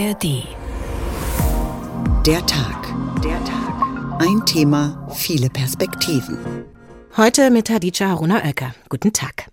ARD. Der Tag. Der Tag. Ein Thema, viele Perspektiven. Heute mit Hadija Haruna Oelker. Guten Tag.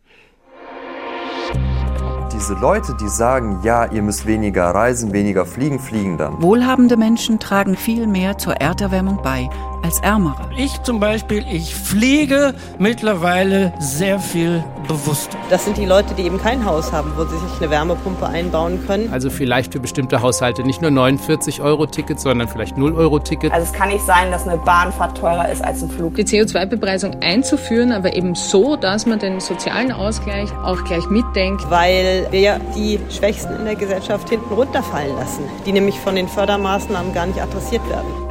Diese Leute, die sagen, ja, ihr müsst weniger reisen, weniger fliegen, fliegen dann. Wohlhabende Menschen tragen viel mehr zur Erderwärmung bei als ärmere. Ich zum Beispiel, ich fliege mittlerweile sehr viel bewusster. Das sind die Leute, die eben kein Haus haben, wo sie sich eine Wärmepumpe einbauen können. Also vielleicht für bestimmte Haushalte nicht nur 49 Euro Ticket, sondern vielleicht 0 Euro Ticket. Also es kann nicht sein, dass eine Bahnfahrt teurer ist als ein Flug. Die CO2-Bepreisung einzuführen, aber eben so, dass man den sozialen Ausgleich auch gleich mitdenkt. Weil wir ja die Schwächsten in der Gesellschaft hinten runterfallen lassen, die nämlich von den Fördermaßnahmen gar nicht adressiert werden.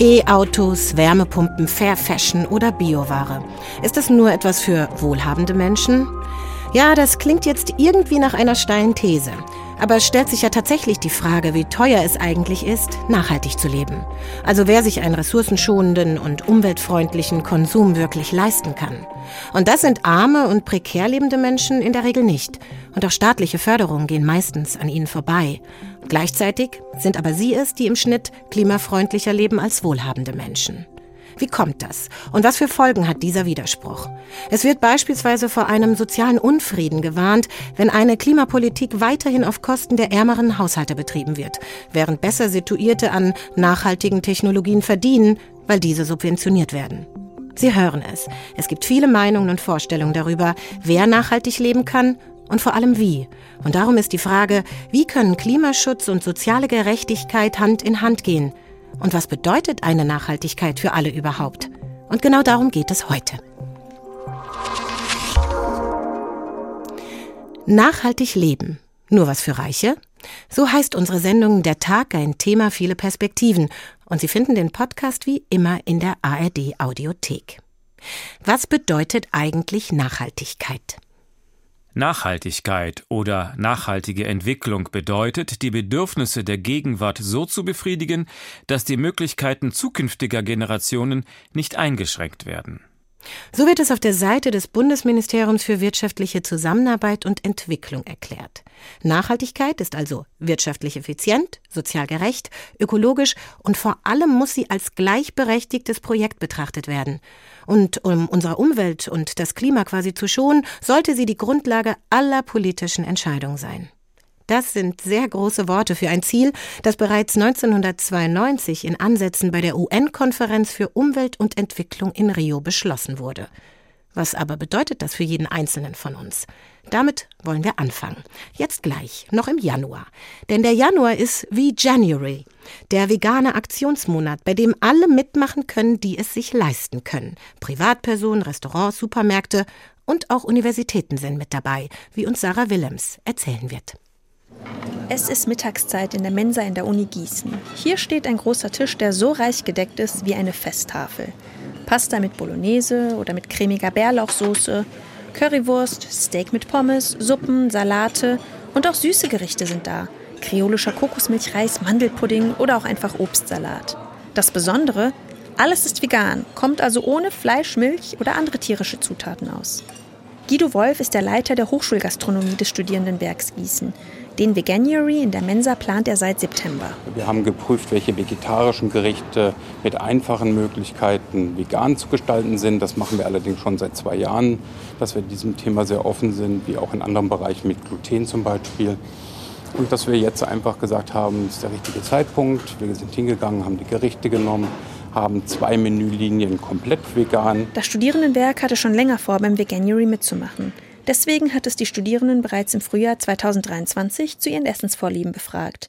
E-Autos, Wärmepumpen, Fair Fashion oder Bioware. Ist das nur etwas für wohlhabende Menschen? Ja, das klingt jetzt irgendwie nach einer steilen These. Aber es stellt sich ja tatsächlich die Frage, wie teuer es eigentlich ist, nachhaltig zu leben. Also wer sich einen ressourcenschonenden und umweltfreundlichen Konsum wirklich leisten kann. Und das sind arme und prekär lebende Menschen in der Regel nicht. Und auch staatliche Förderungen gehen meistens an ihnen vorbei. Gleichzeitig sind aber sie es, die im Schnitt klimafreundlicher leben als wohlhabende Menschen. Wie kommt das? Und was für Folgen hat dieser Widerspruch? Es wird beispielsweise vor einem sozialen Unfrieden gewarnt, wenn eine Klimapolitik weiterhin auf Kosten der ärmeren Haushalte betrieben wird, während besser situierte an nachhaltigen Technologien verdienen, weil diese subventioniert werden. Sie hören es. Es gibt viele Meinungen und Vorstellungen darüber, wer nachhaltig leben kann und vor allem wie. Und darum ist die Frage, wie können Klimaschutz und soziale Gerechtigkeit Hand in Hand gehen? Und was bedeutet eine Nachhaltigkeit für alle überhaupt? Und genau darum geht es heute. Nachhaltig leben. Nur was für Reiche? So heißt unsere Sendung Der Tag ein Thema viele Perspektiven. Und Sie finden den Podcast wie immer in der ARD Audiothek. Was bedeutet eigentlich Nachhaltigkeit? Nachhaltigkeit oder nachhaltige Entwicklung bedeutet, die Bedürfnisse der Gegenwart so zu befriedigen, dass die Möglichkeiten zukünftiger Generationen nicht eingeschränkt werden. So wird es auf der Seite des Bundesministeriums für wirtschaftliche Zusammenarbeit und Entwicklung erklärt. Nachhaltigkeit ist also wirtschaftlich effizient, sozial gerecht, ökologisch und vor allem muss sie als gleichberechtigtes Projekt betrachtet werden. Und um unsere Umwelt und das Klima quasi zu schonen, sollte sie die Grundlage aller politischen Entscheidungen sein. Das sind sehr große Worte für ein Ziel, das bereits 1992 in Ansätzen bei der UN-Konferenz für Umwelt und Entwicklung in Rio beschlossen wurde. Was aber bedeutet das für jeden Einzelnen von uns? Damit wollen wir anfangen. Jetzt gleich, noch im Januar. Denn der Januar ist wie January, der vegane Aktionsmonat, bei dem alle mitmachen können, die es sich leisten können. Privatpersonen, Restaurants, Supermärkte und auch Universitäten sind mit dabei, wie uns Sarah Willems erzählen wird. Es ist Mittagszeit in der Mensa in der Uni Gießen. Hier steht ein großer Tisch, der so reich gedeckt ist wie eine Festtafel. Pasta mit Bolognese oder mit cremiger Bärlauchsoße, Currywurst, Steak mit Pommes, Suppen, Salate und auch süße Gerichte sind da. Kreolischer Kokosmilchreis, Mandelpudding oder auch einfach Obstsalat. Das Besondere, alles ist vegan, kommt also ohne Fleisch, Milch oder andere tierische Zutaten aus. Guido Wolf ist der Leiter der Hochschulgastronomie des Studierendenwerks Gießen. Den Veganuary in der Mensa plant er seit September. Wir haben geprüft, welche vegetarischen Gerichte mit einfachen Möglichkeiten vegan zu gestalten sind. Das machen wir allerdings schon seit zwei Jahren, dass wir diesem Thema sehr offen sind, wie auch in anderen Bereichen mit Gluten zum Beispiel. Und dass wir jetzt einfach gesagt haben, es ist der richtige Zeitpunkt. Wir sind hingegangen, haben die Gerichte genommen, haben zwei Menülinien komplett vegan. Das Studierendenwerk hatte schon länger vor, beim Veganuary mitzumachen. Deswegen hat es die Studierenden bereits im Frühjahr 2023 zu ihren Essensvorlieben befragt.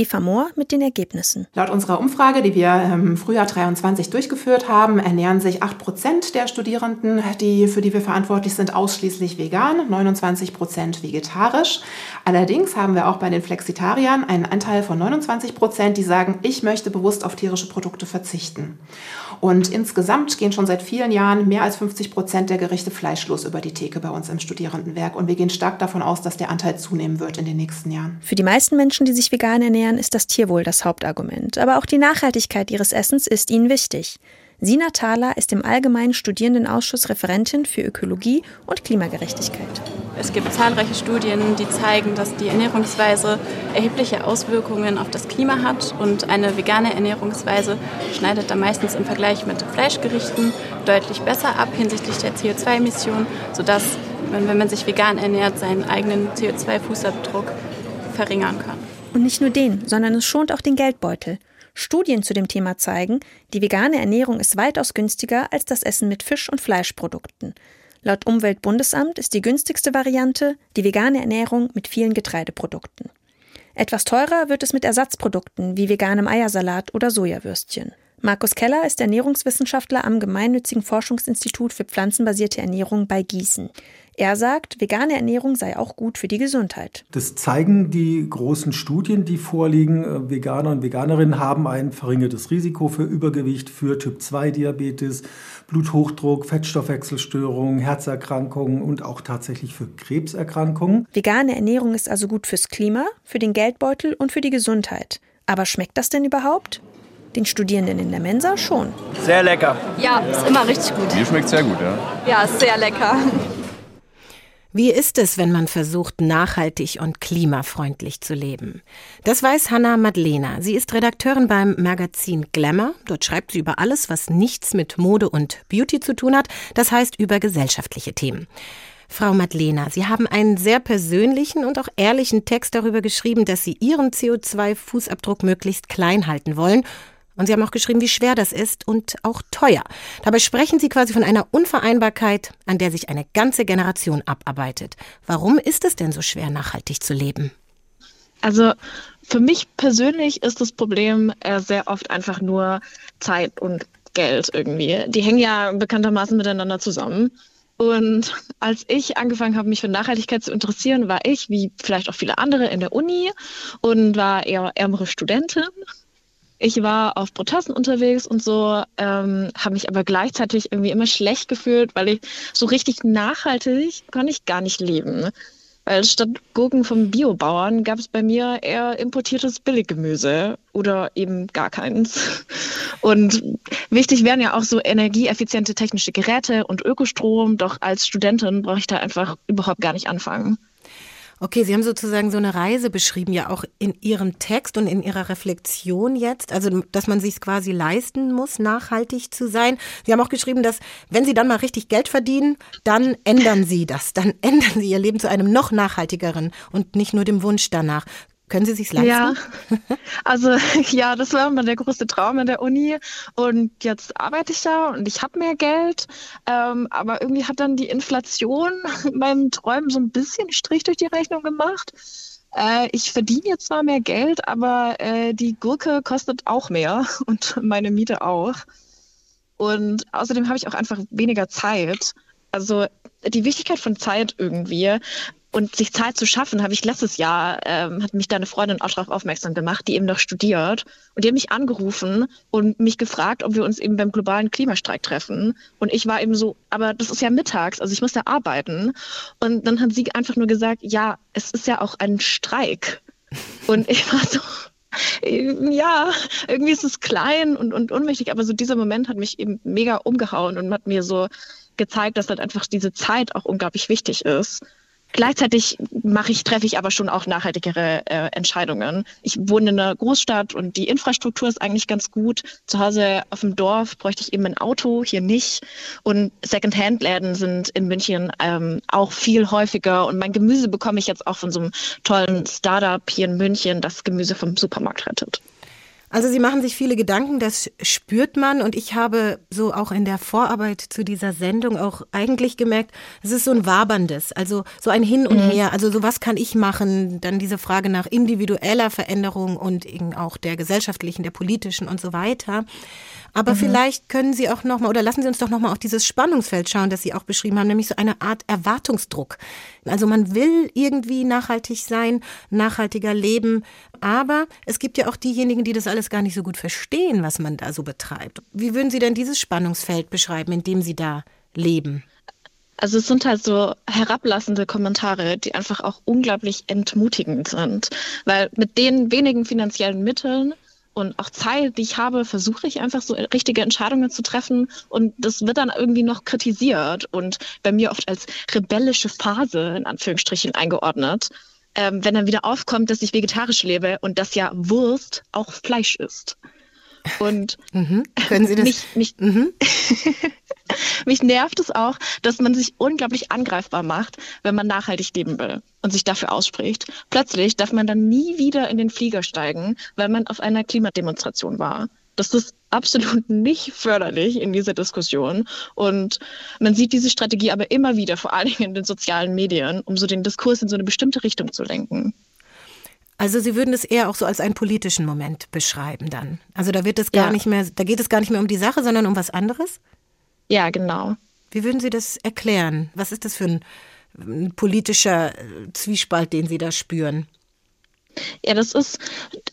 Eva Mohr mit den Ergebnissen. Laut unserer Umfrage, die wir im Frühjahr 23 durchgeführt haben, ernähren sich 8 Prozent der Studierenden, die, für die wir verantwortlich sind, ausschließlich vegan, 29 Prozent vegetarisch. Allerdings haben wir auch bei den Flexitariern einen Anteil von 29 Prozent, die sagen, ich möchte bewusst auf tierische Produkte verzichten. Und insgesamt gehen schon seit vielen Jahren mehr als 50 Prozent der Gerichte fleischlos über die Theke bei uns im Studierendenwerk. Und wir gehen stark davon aus, dass der Anteil zunehmen wird in den nächsten Jahren. Für die meisten Menschen, die sich vegan ernähren, ist das Tierwohl das Hauptargument. Aber auch die Nachhaltigkeit ihres Essens ist ihnen wichtig. Sina Thaler ist im Allgemeinen Studierendenausschuss Referentin für Ökologie und Klimagerechtigkeit. Es gibt zahlreiche Studien, die zeigen, dass die Ernährungsweise erhebliche Auswirkungen auf das Klima hat und eine vegane Ernährungsweise schneidet da meistens im Vergleich mit Fleischgerichten deutlich besser ab hinsichtlich der CO2-Emissionen, sodass man, wenn man sich vegan ernährt, seinen eigenen CO2-Fußabdruck verringern kann. Und nicht nur den, sondern es schont auch den Geldbeutel. Studien zu dem Thema zeigen, die vegane Ernährung ist weitaus günstiger als das Essen mit Fisch- und Fleischprodukten. Laut Umweltbundesamt ist die günstigste Variante die vegane Ernährung mit vielen Getreideprodukten. Etwas teurer wird es mit Ersatzprodukten wie veganem Eiersalat oder Sojawürstchen. Markus Keller ist Ernährungswissenschaftler am gemeinnützigen Forschungsinstitut für pflanzenbasierte Ernährung bei Gießen. Er sagt, vegane Ernährung sei auch gut für die Gesundheit. Das zeigen die großen Studien, die vorliegen. Äh, Veganer und Veganerinnen haben ein verringertes Risiko für Übergewicht, für Typ-2-Diabetes, Bluthochdruck, Fettstoffwechselstörungen, Herzerkrankungen und auch tatsächlich für Krebserkrankungen. Vegane Ernährung ist also gut fürs Klima, für den Geldbeutel und für die Gesundheit. Aber schmeckt das denn überhaupt? Den Studierenden in der Mensa schon. Sehr lecker. Ja, ist immer richtig gut. Mir schmeckt sehr gut, ja. Ja, ist sehr lecker. Wie ist es, wenn man versucht, nachhaltig und klimafreundlich zu leben? Das weiß Hanna Madlena. Sie ist Redakteurin beim Magazin Glamour. Dort schreibt sie über alles, was nichts mit Mode und Beauty zu tun hat. Das heißt über gesellschaftliche Themen. Frau Madlena, Sie haben einen sehr persönlichen und auch ehrlichen Text darüber geschrieben, dass Sie Ihren CO2-Fußabdruck möglichst klein halten wollen und Sie haben auch geschrieben, wie schwer das ist und auch teuer. Dabei sprechen Sie quasi von einer Unvereinbarkeit, an der sich eine ganze Generation abarbeitet. Warum ist es denn so schwer, nachhaltig zu leben? Also für mich persönlich ist das Problem äh, sehr oft einfach nur Zeit und Geld irgendwie. Die hängen ja bekanntermaßen miteinander zusammen. Und als ich angefangen habe, mich für Nachhaltigkeit zu interessieren, war ich, wie vielleicht auch viele andere, in der Uni und war eher ärmere Studentin ich war auf Protesten unterwegs und so, ähm, habe mich aber gleichzeitig irgendwie immer schlecht gefühlt, weil ich so richtig nachhaltig kann ich gar nicht leben. Weil statt Gurken vom Biobauern gab es bei mir eher importiertes Billiggemüse oder eben gar keins. Und wichtig wären ja auch so energieeffiziente technische Geräte und Ökostrom, doch als Studentin brauche ich da einfach überhaupt gar nicht anfangen. Okay, Sie haben sozusagen so eine Reise beschrieben, ja auch in Ihrem Text und in Ihrer Reflexion jetzt, also dass man sich quasi leisten muss, nachhaltig zu sein. Sie haben auch geschrieben, dass wenn Sie dann mal richtig Geld verdienen, dann ändern Sie das, dann ändern Sie Ihr Leben zu einem noch nachhaltigeren und nicht nur dem Wunsch danach. Können Sie sich leisten? Ja, also ja, das war immer der größte Traum in der Uni und jetzt arbeite ich da und ich habe mehr Geld, ähm, aber irgendwie hat dann die Inflation meinen Träumen so ein bisschen Strich durch die Rechnung gemacht. Äh, ich verdiene jetzt zwar mehr Geld, aber äh, die Gurke kostet auch mehr und meine Miete auch. Und außerdem habe ich auch einfach weniger Zeit. Also die Wichtigkeit von Zeit irgendwie und sich Zeit zu schaffen, habe ich letztes Jahr, ähm, hat mich da eine Freundin auch darauf aufmerksam gemacht, die eben noch studiert. Und die hat mich angerufen und mich gefragt, ob wir uns eben beim globalen Klimastreik treffen. Und ich war eben so, aber das ist ja mittags, also ich muss da arbeiten. Und dann hat sie einfach nur gesagt, ja, es ist ja auch ein Streik. Und ich war so, ja, irgendwie ist es klein und, und unwichtig, aber so dieser Moment hat mich eben mega umgehauen und hat mir so gezeigt, dass halt einfach diese Zeit auch unglaublich wichtig ist. Gleichzeitig mache ich, treffe ich aber schon auch nachhaltigere äh, Entscheidungen. Ich wohne in einer Großstadt und die Infrastruktur ist eigentlich ganz gut. Zu Hause auf dem Dorf bräuchte ich eben ein Auto, hier nicht. Und Secondhand-Läden sind in München ähm, auch viel häufiger. Und mein Gemüse bekomme ich jetzt auch von so einem tollen Startup hier in München, das Gemüse vom Supermarkt rettet. Also Sie machen sich viele Gedanken, das spürt man. Und ich habe so auch in der Vorarbeit zu dieser Sendung auch eigentlich gemerkt, es ist so ein waberndes, also so ein Hin und mhm. Her. Also so was kann ich machen? Dann diese Frage nach individueller Veränderung und auch der gesellschaftlichen, der politischen und so weiter. Aber mhm. vielleicht können Sie auch nochmal oder lassen Sie uns doch nochmal auf dieses Spannungsfeld schauen, das Sie auch beschrieben haben, nämlich so eine Art Erwartungsdruck. Also man will irgendwie nachhaltig sein, nachhaltiger leben, aber es gibt ja auch diejenigen, die das alles gar nicht so gut verstehen, was man da so betreibt. Wie würden Sie denn dieses Spannungsfeld beschreiben, in dem Sie da leben? Also es sind halt so herablassende Kommentare, die einfach auch unglaublich entmutigend sind, weil mit den wenigen finanziellen Mitteln und auch Zeit, die ich habe, versuche ich einfach so richtige Entscheidungen zu treffen und das wird dann irgendwie noch kritisiert und bei mir oft als rebellische Phase in Anführungsstrichen eingeordnet. Ähm, wenn dann wieder aufkommt, dass ich vegetarisch lebe und dass ja Wurst auch Fleisch ist. Und mhm. können Sie das? Mich, mich, mhm. mich nervt es auch, dass man sich unglaublich angreifbar macht, wenn man nachhaltig leben will und sich dafür ausspricht. Plötzlich darf man dann nie wieder in den Flieger steigen, weil man auf einer Klimademonstration war. Das ist absolut nicht förderlich in dieser Diskussion. Und man sieht diese Strategie aber immer wieder, vor allen Dingen in den sozialen Medien, um so den Diskurs in so eine bestimmte Richtung zu lenken. Also Sie würden es eher auch so als einen politischen Moment beschreiben dann. Also da wird es gar Ja. nicht mehr, da geht es gar nicht mehr um die Sache, sondern um was anderes? Ja, genau. Wie würden Sie das erklären? Was ist das für ein, ein politischer äh, Zwiespalt, den Sie da spüren? Ja, das ist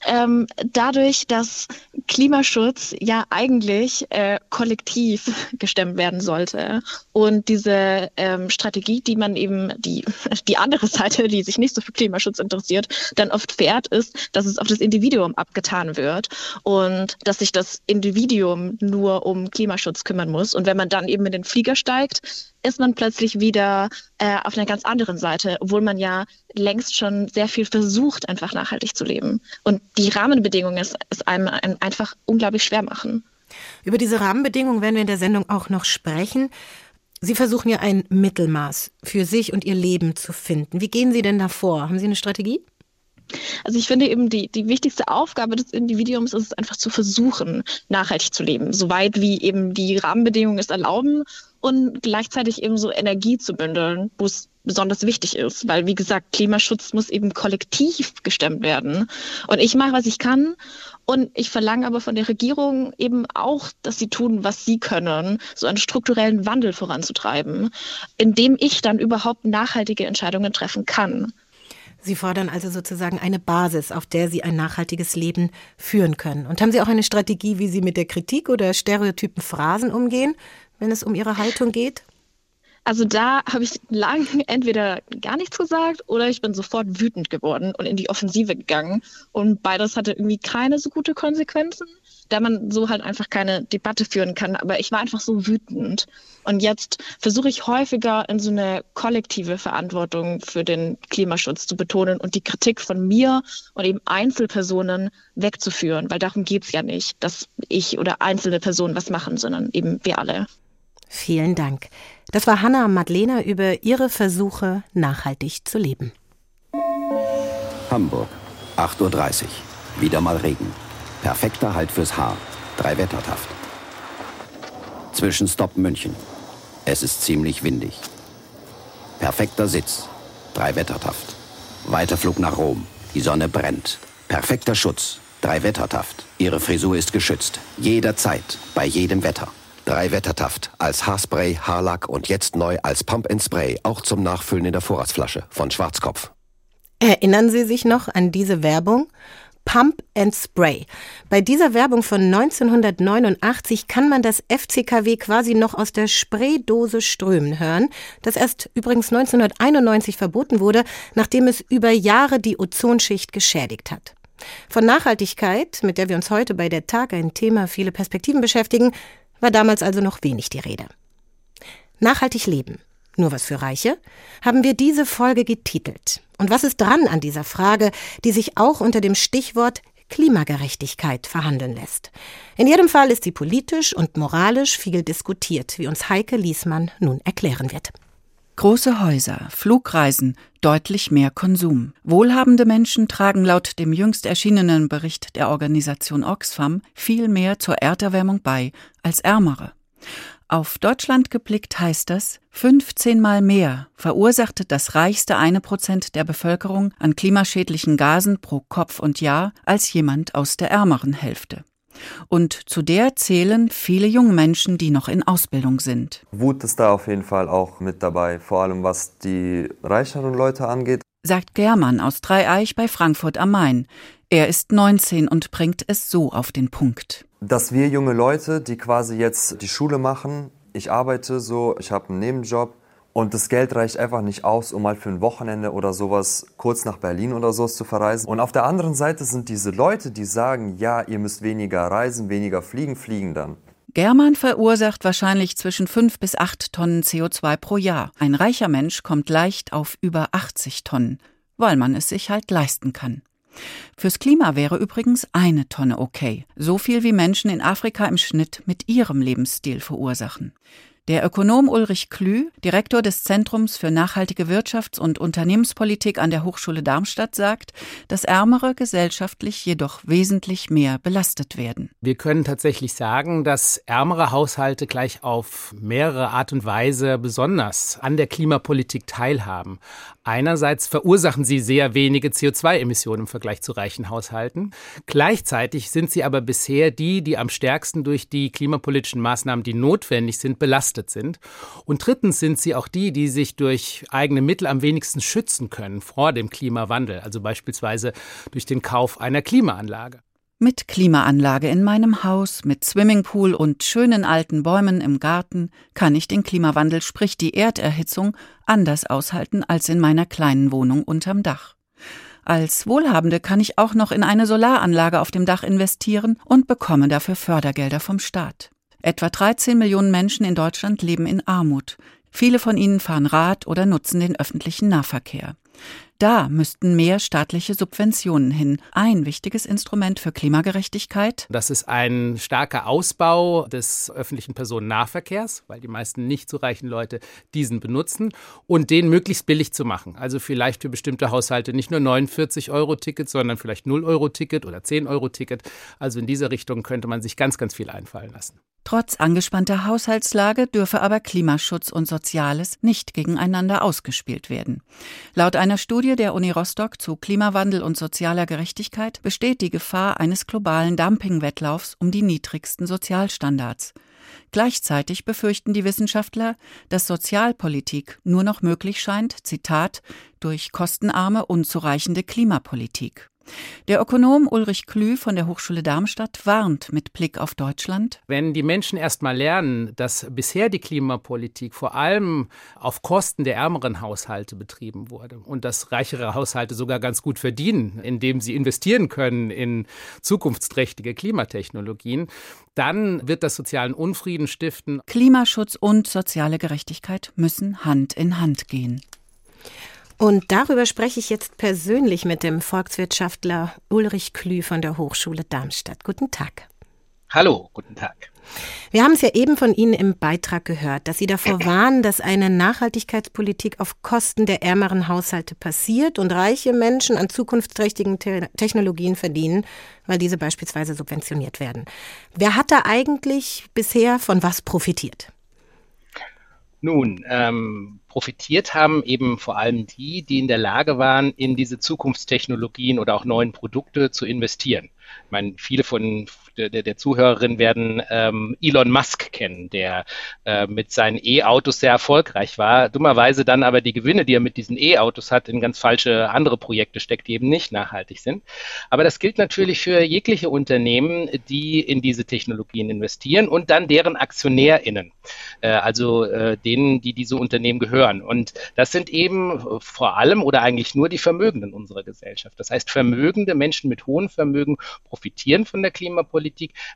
ähm, dadurch, dass Klimaschutz ja eigentlich äh, kollektiv gestemmt werden sollte. Und diese ähm, Strategie, die man eben die die andere Seite, die sich nicht so für Klimaschutz interessiert, dann oft fährt, ist, dass es auf das Individuum abgetan wird und dass sich das Individuum nur um Klimaschutz kümmern muss. Und wenn man dann eben in den Flieger steigt, ist man plötzlich wieder äh, auf einer ganz anderen Seite, obwohl man ja längst schon sehr viel versucht, einfach nachhaltig zu leben. Und die Rahmenbedingungen es, es einem ein- einfach unglaublich schwer machen. Über diese Rahmenbedingungen werden wir in der Sendung auch noch sprechen. Sie versuchen ja ein Mittelmaß für sich und Ihr Leben zu finden. Wie gehen Sie denn da vor? Haben Sie eine Strategie? Also ich finde eben die, die wichtigste Aufgabe des Individuums ist es einfach zu versuchen, nachhaltig zu leben, soweit wie eben die Rahmenbedingungen es erlauben und gleichzeitig eben so Energie zu bündeln, wo es besonders wichtig ist, weil wie gesagt, Klimaschutz muss eben kollektiv gestemmt werden. Und ich mache, was ich kann und ich verlange aber von der Regierung eben auch, dass sie tun, was sie können, so einen strukturellen Wandel voranzutreiben, indem ich dann überhaupt nachhaltige Entscheidungen treffen kann. Sie fordern also sozusagen eine Basis, auf der Sie ein nachhaltiges Leben führen können. Und haben Sie auch eine Strategie, wie Sie mit der Kritik oder stereotypen Phrasen umgehen, wenn es um Ihre Haltung geht? Also da habe ich lang entweder gar nichts gesagt oder ich bin sofort wütend geworden und in die Offensive gegangen. Und beides hatte irgendwie keine so gute Konsequenzen, da man so halt einfach keine Debatte führen kann. Aber ich war einfach so wütend. Und jetzt versuche ich häufiger in so eine kollektive Verantwortung für den Klimaschutz zu betonen und die Kritik von mir und eben Einzelpersonen wegzuführen, weil darum geht's ja nicht, dass ich oder einzelne Personen was machen, sondern eben wir alle. Vielen Dank. Das war Hanna Madlena über ihre Versuche, nachhaltig zu leben. Hamburg, 8.30 Uhr. Wieder mal Regen. Perfekter Halt fürs Haar. Drei Wettertaft. Zwischenstopp München. Es ist ziemlich windig. Perfekter Sitz. Drei Wettertaft. Weiterflug nach Rom. Die Sonne brennt. Perfekter Schutz. Drei Wettertaft. Ihre Frisur ist geschützt. Jederzeit. Bei jedem Wetter. Drei Wettertaft. Als Haarspray, Haarlack und jetzt neu als Pump and Spray. Auch zum Nachfüllen in der Vorratsflasche. Von Schwarzkopf. Erinnern Sie sich noch an diese Werbung? Pump and Spray. Bei dieser Werbung von 1989 kann man das FCKW quasi noch aus der Spraydose strömen hören, das erst übrigens 1991 verboten wurde, nachdem es über Jahre die Ozonschicht geschädigt hat. Von Nachhaltigkeit, mit der wir uns heute bei der Tag ein Thema viele Perspektiven beschäftigen, war damals also noch wenig die Rede. Nachhaltig leben. Nur was für Reiche? Haben wir diese Folge getitelt. Und was ist dran an dieser Frage, die sich auch unter dem Stichwort Klimagerechtigkeit verhandeln lässt? In jedem Fall ist sie politisch und moralisch viel diskutiert, wie uns Heike Liesmann nun erklären wird. Große Häuser, Flugreisen, deutlich mehr Konsum. Wohlhabende Menschen tragen laut dem jüngst erschienenen Bericht der Organisation Oxfam viel mehr zur Erderwärmung bei als ärmere. Auf Deutschland geblickt heißt das, 15 mal mehr verursachte das reichste eine Prozent der Bevölkerung an klimaschädlichen Gasen pro Kopf und Jahr als jemand aus der ärmeren Hälfte. Und zu der zählen viele junge Menschen, die noch in Ausbildung sind. Wut ist da auf jeden Fall auch mit dabei, vor allem was die reicheren Leute angeht. Sagt Germann aus Dreieich bei Frankfurt am Main. Er ist 19 und bringt es so auf den Punkt. Dass wir junge Leute, die quasi jetzt die Schule machen, ich arbeite so, ich habe einen Nebenjob Und das Geld reicht einfach nicht aus, um mal für ein Wochenende oder sowas kurz nach Berlin oder so zu verreisen. Und auf der anderen Seite sind diese Leute, die sagen, ja, ihr müsst weniger reisen, weniger fliegen, fliegen dann. German verursacht wahrscheinlich zwischen 5 bis 8 Tonnen CO2 pro Jahr. Ein reicher Mensch kommt leicht auf über 80 Tonnen, weil man es sich halt leisten kann. Fürs Klima wäre übrigens eine Tonne okay, so viel wie Menschen in Afrika im Schnitt mit ihrem Lebensstil verursachen. Der Ökonom Ulrich Klü, Direktor des Zentrums für nachhaltige Wirtschafts- und Unternehmenspolitik an der Hochschule Darmstadt, sagt, dass Ärmere gesellschaftlich jedoch wesentlich mehr belastet werden. Wir können tatsächlich sagen, dass ärmere Haushalte gleich auf mehrere Art und Weise besonders an der Klimapolitik teilhaben. Einerseits verursachen sie sehr wenige CO2-Emissionen im Vergleich zu reichen Haushalten. Gleichzeitig sind sie aber bisher die, die am stärksten durch die klimapolitischen Maßnahmen, die notwendig sind, belastet sind. Und drittens sind sie auch die, die sich durch eigene Mittel am wenigsten schützen können vor dem Klimawandel, also beispielsweise durch den Kauf einer Klimaanlage. Mit Klimaanlage in meinem Haus, mit Swimmingpool und schönen alten Bäumen im Garten kann ich den Klimawandel, sprich die Erderhitzung, anders aushalten als in meiner kleinen Wohnung unterm Dach. Als Wohlhabende kann ich auch noch in eine Solaranlage auf dem Dach investieren und bekomme dafür Fördergelder vom Staat. Etwa 13 Millionen Menschen in Deutschland leben in Armut. Viele von ihnen fahren Rad oder nutzen den öffentlichen Nahverkehr. Da müssten mehr staatliche Subventionen hin. Ein wichtiges Instrument für Klimagerechtigkeit. Das ist ein starker Ausbau des öffentlichen Personennahverkehrs, weil die meisten nicht so reichen Leute diesen benutzen und den möglichst billig zu machen. Also vielleicht für bestimmte Haushalte nicht nur 49 Euro Ticket, sondern vielleicht 0 Euro Ticket oder 10 Euro Ticket. Also in dieser Richtung könnte man sich ganz, ganz viel einfallen lassen. Trotz angespannter Haushaltslage dürfe aber Klimaschutz und Soziales nicht gegeneinander ausgespielt werden. Laut einer Studie der Uni Rostock zu Klimawandel und sozialer Gerechtigkeit besteht die Gefahr eines globalen Dumpingwettlaufs um die niedrigsten Sozialstandards. Gleichzeitig befürchten die Wissenschaftler, dass Sozialpolitik nur noch möglich scheint, Zitat, durch kostenarme, unzureichende Klimapolitik. Der Ökonom Ulrich Klü von der Hochschule Darmstadt warnt mit Blick auf Deutschland. Wenn die Menschen erst mal lernen, dass bisher die Klimapolitik vor allem auf Kosten der ärmeren Haushalte betrieben wurde und dass reichere Haushalte sogar ganz gut verdienen, indem sie investieren können in zukunftsträchtige Klimatechnologien, dann wird das sozialen Unfrieden stiften. Klimaschutz und soziale Gerechtigkeit müssen Hand in Hand gehen. Und darüber spreche ich jetzt persönlich mit dem Volkswirtschaftler Ulrich Klü von der Hochschule Darmstadt. Guten Tag. Hallo, guten Tag. Wir haben es ja eben von Ihnen im Beitrag gehört, dass Sie davor warnen, dass eine Nachhaltigkeitspolitik auf Kosten der ärmeren Haushalte passiert und reiche Menschen an zukunftsträchtigen Te Technologien verdienen, weil diese beispielsweise subventioniert werden. Wer hat da eigentlich bisher von was profitiert? Nun, ähm, profitiert haben eben vor allem die, die in der Lage waren, in diese Zukunftstechnologien oder auch neuen Produkte zu investieren. Ich meine, viele von der, der Zuhörerinnen werden ähm, Elon Musk kennen, der äh, mit seinen E-Autos sehr erfolgreich war, dummerweise dann aber die Gewinne, die er mit diesen E-Autos hat, in ganz falsche andere Projekte steckt, die eben nicht nachhaltig sind. Aber das gilt natürlich für jegliche Unternehmen, die in diese Technologien investieren und dann deren AktionärInnen, äh, also äh, denen, die diese Unternehmen gehören. Und das sind eben vor allem oder eigentlich nur die Vermögenden unserer Gesellschaft. Das heißt, vermögende Menschen mit hohem Vermögen profitieren von der Klimapolitik.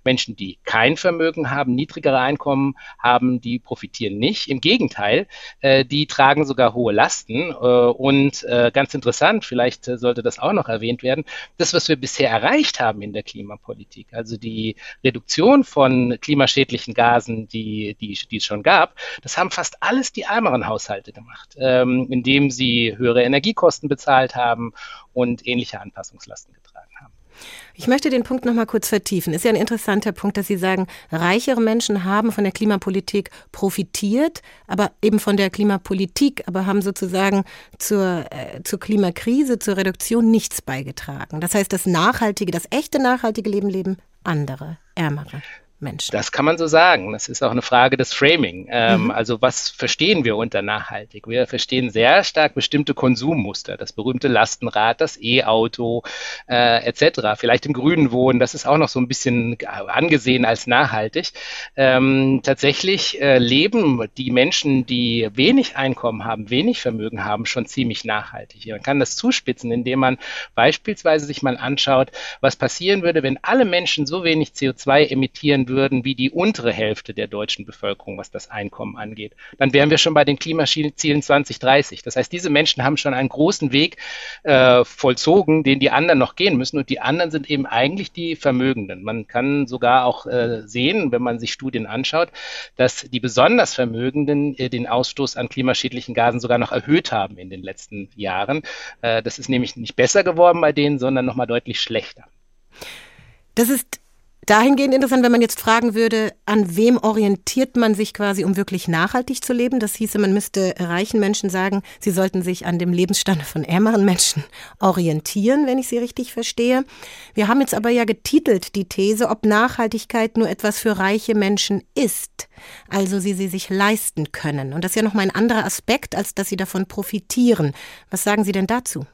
Menschen, die kein Vermögen haben, niedrigere Einkommen haben, die profitieren nicht. Im Gegenteil, äh, die tragen sogar hohe Lasten. Äh, und äh, ganz interessant, vielleicht sollte das auch noch erwähnt werden, das, was wir bisher erreicht haben in der Klimapolitik, also die Reduktion von klimaschädlichen Gasen, die, die, die es schon gab, das haben fast alles die ärmeren Haushalte gemacht, ähm, indem sie höhere Energiekosten bezahlt haben und ähnliche Anpassungslasten getragen. Ich möchte den Punkt noch mal kurz vertiefen. Ist ja ein interessanter Punkt, dass Sie sagen, reichere Menschen haben von der Klimapolitik profitiert, aber eben von der Klimapolitik, aber haben sozusagen zur, äh, zur Klimakrise, zur Reduktion nichts beigetragen. Das heißt, das nachhaltige, das echte nachhaltige Leben leben andere, ärmere. Menschen? Das kann man so sagen. Das ist auch eine Frage des Framing. Ähm, mhm. Also was verstehen wir unter nachhaltig? Wir verstehen sehr stark bestimmte Konsummuster, das berühmte Lastenrad, das E-Auto äh, etc. Vielleicht im Grünen wohnen, das ist auch noch so ein bisschen angesehen als nachhaltig. Ähm, tatsächlich äh, leben die Menschen, die wenig Einkommen haben, wenig Vermögen haben, schon ziemlich nachhaltig. Man kann das zuspitzen, indem man beispielsweise sich mal anschaut, was passieren würde, wenn alle Menschen so wenig CO2 emittieren würden wie die untere Hälfte der deutschen Bevölkerung, was das Einkommen angeht. Dann wären wir schon bei den Klimazielen 2030. Das heißt, diese Menschen haben schon einen großen Weg äh, vollzogen, den die anderen noch gehen müssen. Und die anderen sind eben eigentlich die Vermögenden. Man kann sogar auch äh, sehen, wenn man sich Studien anschaut, dass die besonders Vermögenden äh, den Ausstoß an klimaschädlichen Gasen sogar noch erhöht haben in den letzten Jahren. Äh, das ist nämlich nicht besser geworden bei denen, sondern nochmal deutlich schlechter. Das ist dahingehend interessant, wenn man jetzt fragen würde, an wem orientiert man sich quasi, um wirklich nachhaltig zu leben? Das hieße, man müsste reichen Menschen sagen, sie sollten sich an dem Lebensstand von ärmeren Menschen orientieren, wenn ich sie richtig verstehe. Wir haben jetzt aber ja getitelt die These, ob Nachhaltigkeit nur etwas für reiche Menschen ist, also sie sie sich leisten können. Und das ist ja nochmal ein anderer Aspekt, als dass sie davon profitieren. Was sagen Sie denn dazu?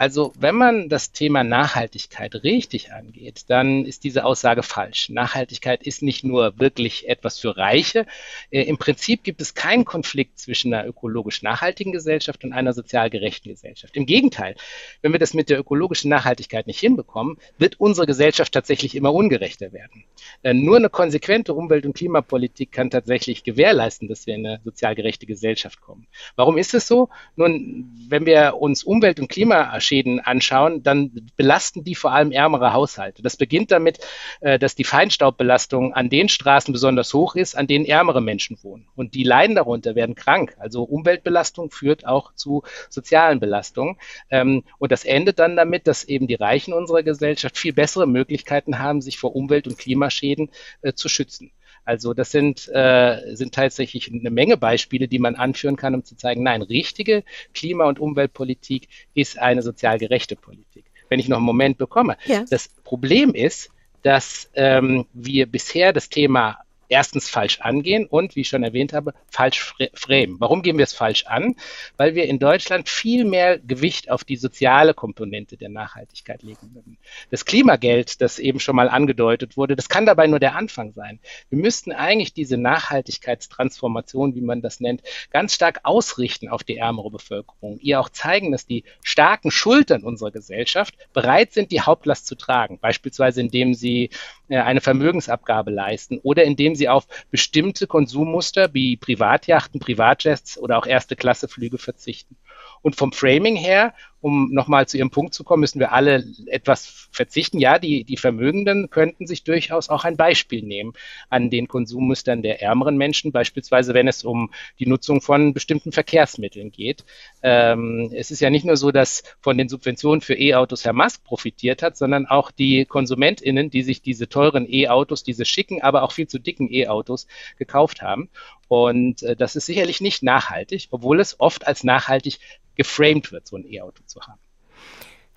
Also wenn man das Thema Nachhaltigkeit richtig angeht, dann ist diese Aussage falsch. Nachhaltigkeit ist nicht nur wirklich etwas für Reiche. Äh, Im Prinzip gibt es keinen Konflikt zwischen einer ökologisch nachhaltigen Gesellschaft und einer sozial gerechten Gesellschaft. Im Gegenteil, wenn wir das mit der ökologischen Nachhaltigkeit nicht hinbekommen, wird unsere Gesellschaft tatsächlich immer ungerechter werden. Äh, nur eine konsequente Umwelt- und Klimapolitik kann tatsächlich gewährleisten, dass wir in eine sozial gerechte Gesellschaft kommen. Warum ist es so? Nun, wenn wir uns Umwelt- und Klima Schäden anschauen, dann belasten die vor allem ärmere Haushalte. Das beginnt damit, äh, dass die Feinstaubbelastung an den Straßen besonders hoch ist, an denen ärmere Menschen wohnen. Und die leiden darunter, werden krank. Also Umweltbelastung führt auch zu sozialen Belastungen. Ähm, und das endet dann damit, dass eben die Reichen unserer Gesellschaft viel bessere Möglichkeiten haben, sich vor Umwelt- und Klimaschäden äh, zu schützen. Also das sind, äh, sind tatsächlich eine Menge Beispiele, die man anführen kann, um zu zeigen, nein, richtige Klima- und Umweltpolitik ist eine sozial gerechte Politik. Wenn ich noch einen Moment bekomme. Ja. Das Problem ist, dass ähm, wir bisher das Thema erstens falsch angehen und, wie ich schon erwähnt habe, falsch framen. Warum gehen wir es falsch an? Weil wir in Deutschland viel mehr Gewicht auf die soziale Komponente der Nachhaltigkeit legen würden. Das Klimageld, das eben schon mal angedeutet wurde, das kann dabei nur der Anfang sein. Wir müssten eigentlich diese Nachhaltigkeitstransformation, wie man das nennt, ganz stark ausrichten auf die ärmere Bevölkerung. Ihr auch zeigen, dass die starken Schultern unserer Gesellschaft bereit sind, die Hauptlast zu tragen. Beispielsweise indem sie eine Vermögensabgabe leisten oder indem sie auf bestimmte Konsummuster wie Privatjachten, Privatjets oder auch erste Klasse Flüge verzichten. Und vom Framing her um nochmal zu Ihrem Punkt zu kommen, müssen wir alle etwas verzichten. Ja, die, die Vermögenden könnten sich durchaus auch ein Beispiel nehmen an den Konsummustern der ärmeren Menschen, beispielsweise wenn es um die Nutzung von bestimmten Verkehrsmitteln geht. Ähm, es ist ja nicht nur so, dass von den Subventionen für E-Autos Herr Musk profitiert hat, sondern auch die KonsumentInnen, die sich diese teuren E-Autos, diese schicken, aber auch viel zu dicken E-Autos gekauft haben. Und äh, das ist sicherlich nicht nachhaltig, obwohl es oft als nachhaltig geframed wird, so ein E-Auto zu haben.